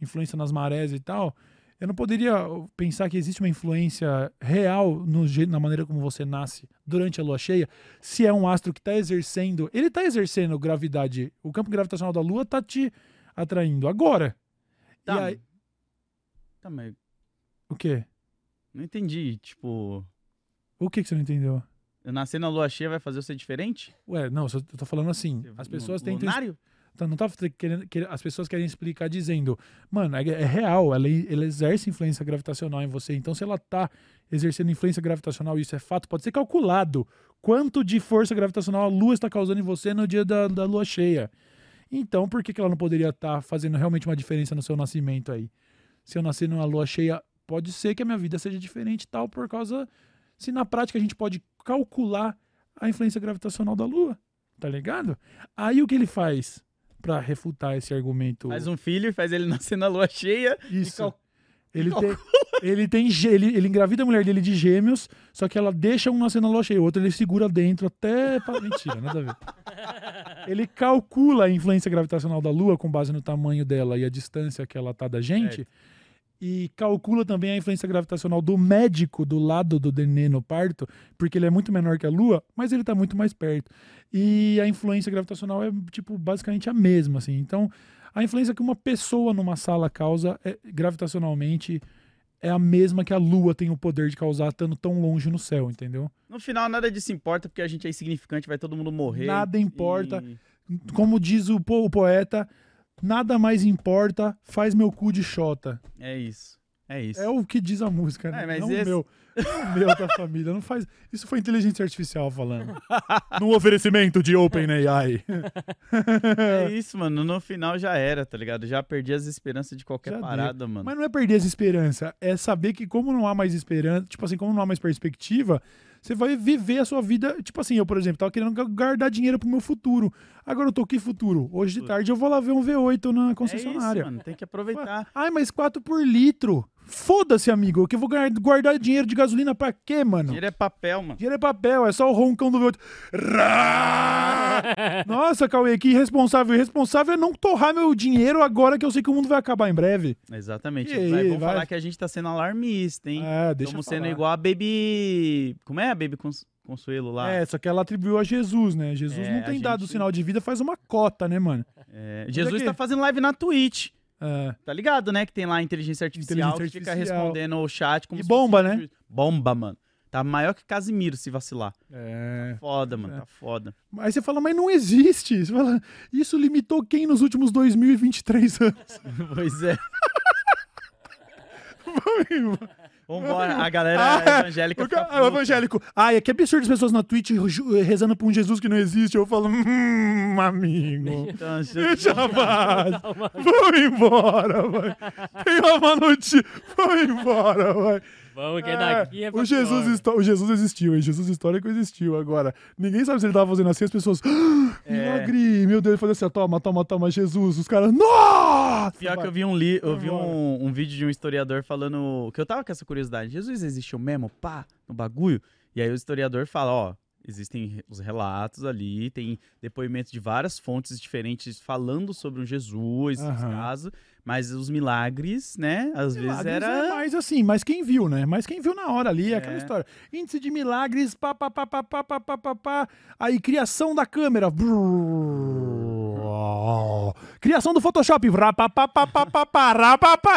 S1: influência nas marés e tal, eu não poderia pensar que existe uma influência real no na maneira como você nasce durante a lua cheia, se é um astro que está exercendo, ele está exercendo gravidade, o campo gravitacional da lua está te atraindo agora.
S2: Tá,
S1: E aí,
S2: tá, mas
S1: o quê?
S2: não entendi. Tipo,
S1: O que que você não entendeu?
S2: Eu nascer na lua cheia vai fazer ser diferente?
S1: Ué, não, eu tô falando assim, as pessoas tentam
S2: Lunário?
S1: Então, não tá querendo, querendo- as pessoas querem explicar dizendo, mano, é, é real, ela, ela exerce influência gravitacional em você. Então, se ela tá exercendo influência gravitacional, isso é fato, pode ser calculado. Quanto de força gravitacional a Lua está causando em você no dia da, da Lua cheia? Então, por que, que ela não poderia estar fazendo realmente uma diferença no seu nascimento aí? Se eu nascer numa Lua cheia, pode ser que a minha vida seja diferente e tal, por causa. Se na prática a gente pode calcular a influência gravitacional da Lua, tá ligado? Aí o que ele faz pra refutar esse argumento?
S2: Faz um filho e faz ele nascer na lua cheia.
S1: Isso.
S2: cal-
S1: Ele tem, ele tem ele, ele engravida a mulher dele de gêmeos, só que ela deixa um nascer na lua cheia, o outro ele segura dentro até. Mentira, nada a ver. Ele calcula a influência gravitacional da Lua com base no tamanho dela e a distância que ela tá da gente. E calcula também a influência gravitacional do médico do lado do nenê no parto, porque ele é muito menor que a Lua, mas ele tá muito mais perto. E a influência gravitacional é, tipo, basicamente a mesma, assim. Então, a influência que uma pessoa numa sala causa é, gravitacionalmente é a mesma que a Lua tem o poder de causar estando tão longe no céu, entendeu?
S2: No final, nada disso importa, porque a gente é insignificante, vai todo mundo morrer.
S1: Nada importa.
S2: E-
S1: Como diz o, po- o poeta, nada mais importa, faz meu cu de xota.
S2: É isso. É isso.
S1: É o que diz a música, né?
S2: É, mas
S1: não
S2: esse-
S1: o meu. Não o meu da família. Não faz... Isso foi inteligência artificial falando. Num oferecimento de OpenAI.
S2: É isso, mano. No final já era, tá ligado? Já perdi as esperanças de qualquer
S1: Já deu.
S2: parada, mano.
S1: Mas não é perder essa esperança, é saber que como não há mais esperança, tipo assim, como não há mais perspectiva, você vai viver a sua vida, tipo assim, eu, por exemplo, tava querendo gu- guardar dinheiro pro meu futuro. Agora eu tô que futuro? Hoje de tarde eu vou lá ver um V8 na
S2: É
S1: concessionária.
S2: isso, mano. Tem que aproveitar.
S1: Ai, mas 4 por litro. Foda-se, amigo, que eu vou guar- guardar dinheiro de gasolina pra quê, mano?
S2: Dinheiro é papel, mano.
S1: Dinheiro é papel, é só o roncão do V8. Rá! Nossa, Cauê, que irresponsável. Irresponsável é não torrar meu dinheiro agora que eu sei que o mundo vai acabar em breve.
S2: Exatamente.
S1: E aí,
S2: vai, vamos
S1: vai.
S2: falar que a gente tá sendo alarmista, hein?
S1: É, deixa
S2: Estamos sendo
S1: falar.
S2: igual a Baby. Como é a Baby Cons- Consuelo lá?
S1: É, só que ela atribuiu a Jesus, né? Jesus
S2: É,
S1: não tem dado
S2: gente-
S1: sinal de vida faz uma cota, né, mano?
S2: É,
S1: é
S2: Jesus
S1: que-
S2: tá fazendo live na Twitch.
S1: É.
S2: Tá ligado, né? Que tem lá a inteligência artificial
S1: Inteligência
S2: que fica
S1: artificial.
S2: respondendo o chat como
S1: E bomba,
S2: fosse-
S1: né?
S2: Bomba, mano. Tá maior que Casimiro se vacilar.
S1: É.
S2: Foda, mano.
S1: É.
S2: Tá foda.
S1: Aí você fala, mas não existe. Você fala, isso limitou quem nos últimos 2023 anos?
S2: pois é. Vambora. A galera
S1: Ah,
S2: evangélica
S1: O, ca- o
S2: puta.
S1: evangélico. Ai, é que absurdo as pessoas na Twitch rezando pra um Jesus que não existe. Eu falo, hum, amigo.
S2: Então,
S1: Deixa a paz. Vamos embora, vai. Tem uma notícia. Vamos embora, vai.
S3: Vamos que daqui é pra
S1: o, Jesus o Jesus existiu, hein? Jesus histórico existiu. Agora, ninguém sabe se ele tava fazendo assim, as pessoas. "Ah,
S2: É.
S1: Milagre! Meu Deus, ele fazia assim, toma, toma, toma, Jesus. Os caras. Nossa!
S2: Pior que eu vi um li eu vi um, um vídeo de um historiador falando que eu tava com essa curiosidade. Jesus existiu mesmo, pá, no bagulho? E aí o historiador fala, ó, existem os relatos ali, tem depoimentos de várias fontes diferentes falando sobre um Jesus,
S1: Aham.
S2: caso, mas os milagres, né, às vezes
S1: Milagres
S2: era
S1: É mais assim, mas quem viu, né? Mas quem viu na hora ali, é aquela
S2: É.
S1: história. Índice de milagres, pá, pá, pá, pá, pá, pá, pá, pá, pá. Aí, criação da câmera. Criação do Photoshop.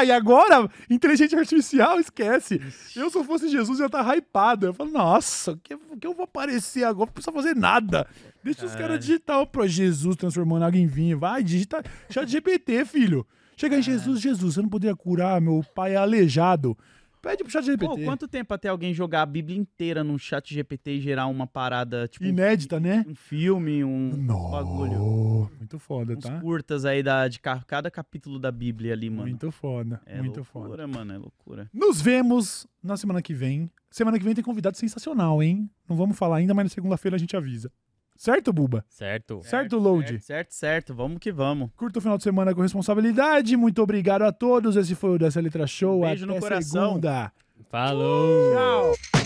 S1: E agora, inteligência artificial, esquece. Eu, se eu fosse Jesus, ia estar hypado. Eu falo, nossa, o que, que eu vou aparecer agora? Não precisa fazer nada. Deixa os caras digitar o pro Jesus transformando água em vinho. Vai, digita chat GPT, filho. Chega aí, Jesus, Jesus, você não poderia curar? Meu pai é aleijado. Pede pro chat GPT.
S2: Pô, quanto tempo até alguém jogar a Bíblia inteira num chat GPT e gerar uma parada, tipo,
S1: Inédita, né?
S2: um filme, um bagulho.
S1: Nossa, muito foda,
S2: Uns
S1: tá?
S2: curtas aí da, de ca- cada capítulo da Bíblia ali, mano.
S1: Muito foda,
S2: é
S1: muito foda.
S2: loucura, mano, é loucura.
S1: Nos vemos na semana que vem. Semana que vem tem convidado sensacional, hein? Não vamos falar ainda, mas na segunda-feira a gente avisa. Certo, Buba?
S3: Certo.
S1: Certo, Load?
S2: Certo, certo, certo. Vamos que vamos.
S1: Curta o final de semana com responsabilidade. Muito obrigado a todos. Esse foi o Dessa Letra Show.
S2: Um beijo
S1: Até
S2: no coração.
S1: segunda.
S3: Falou.
S1: Tchau.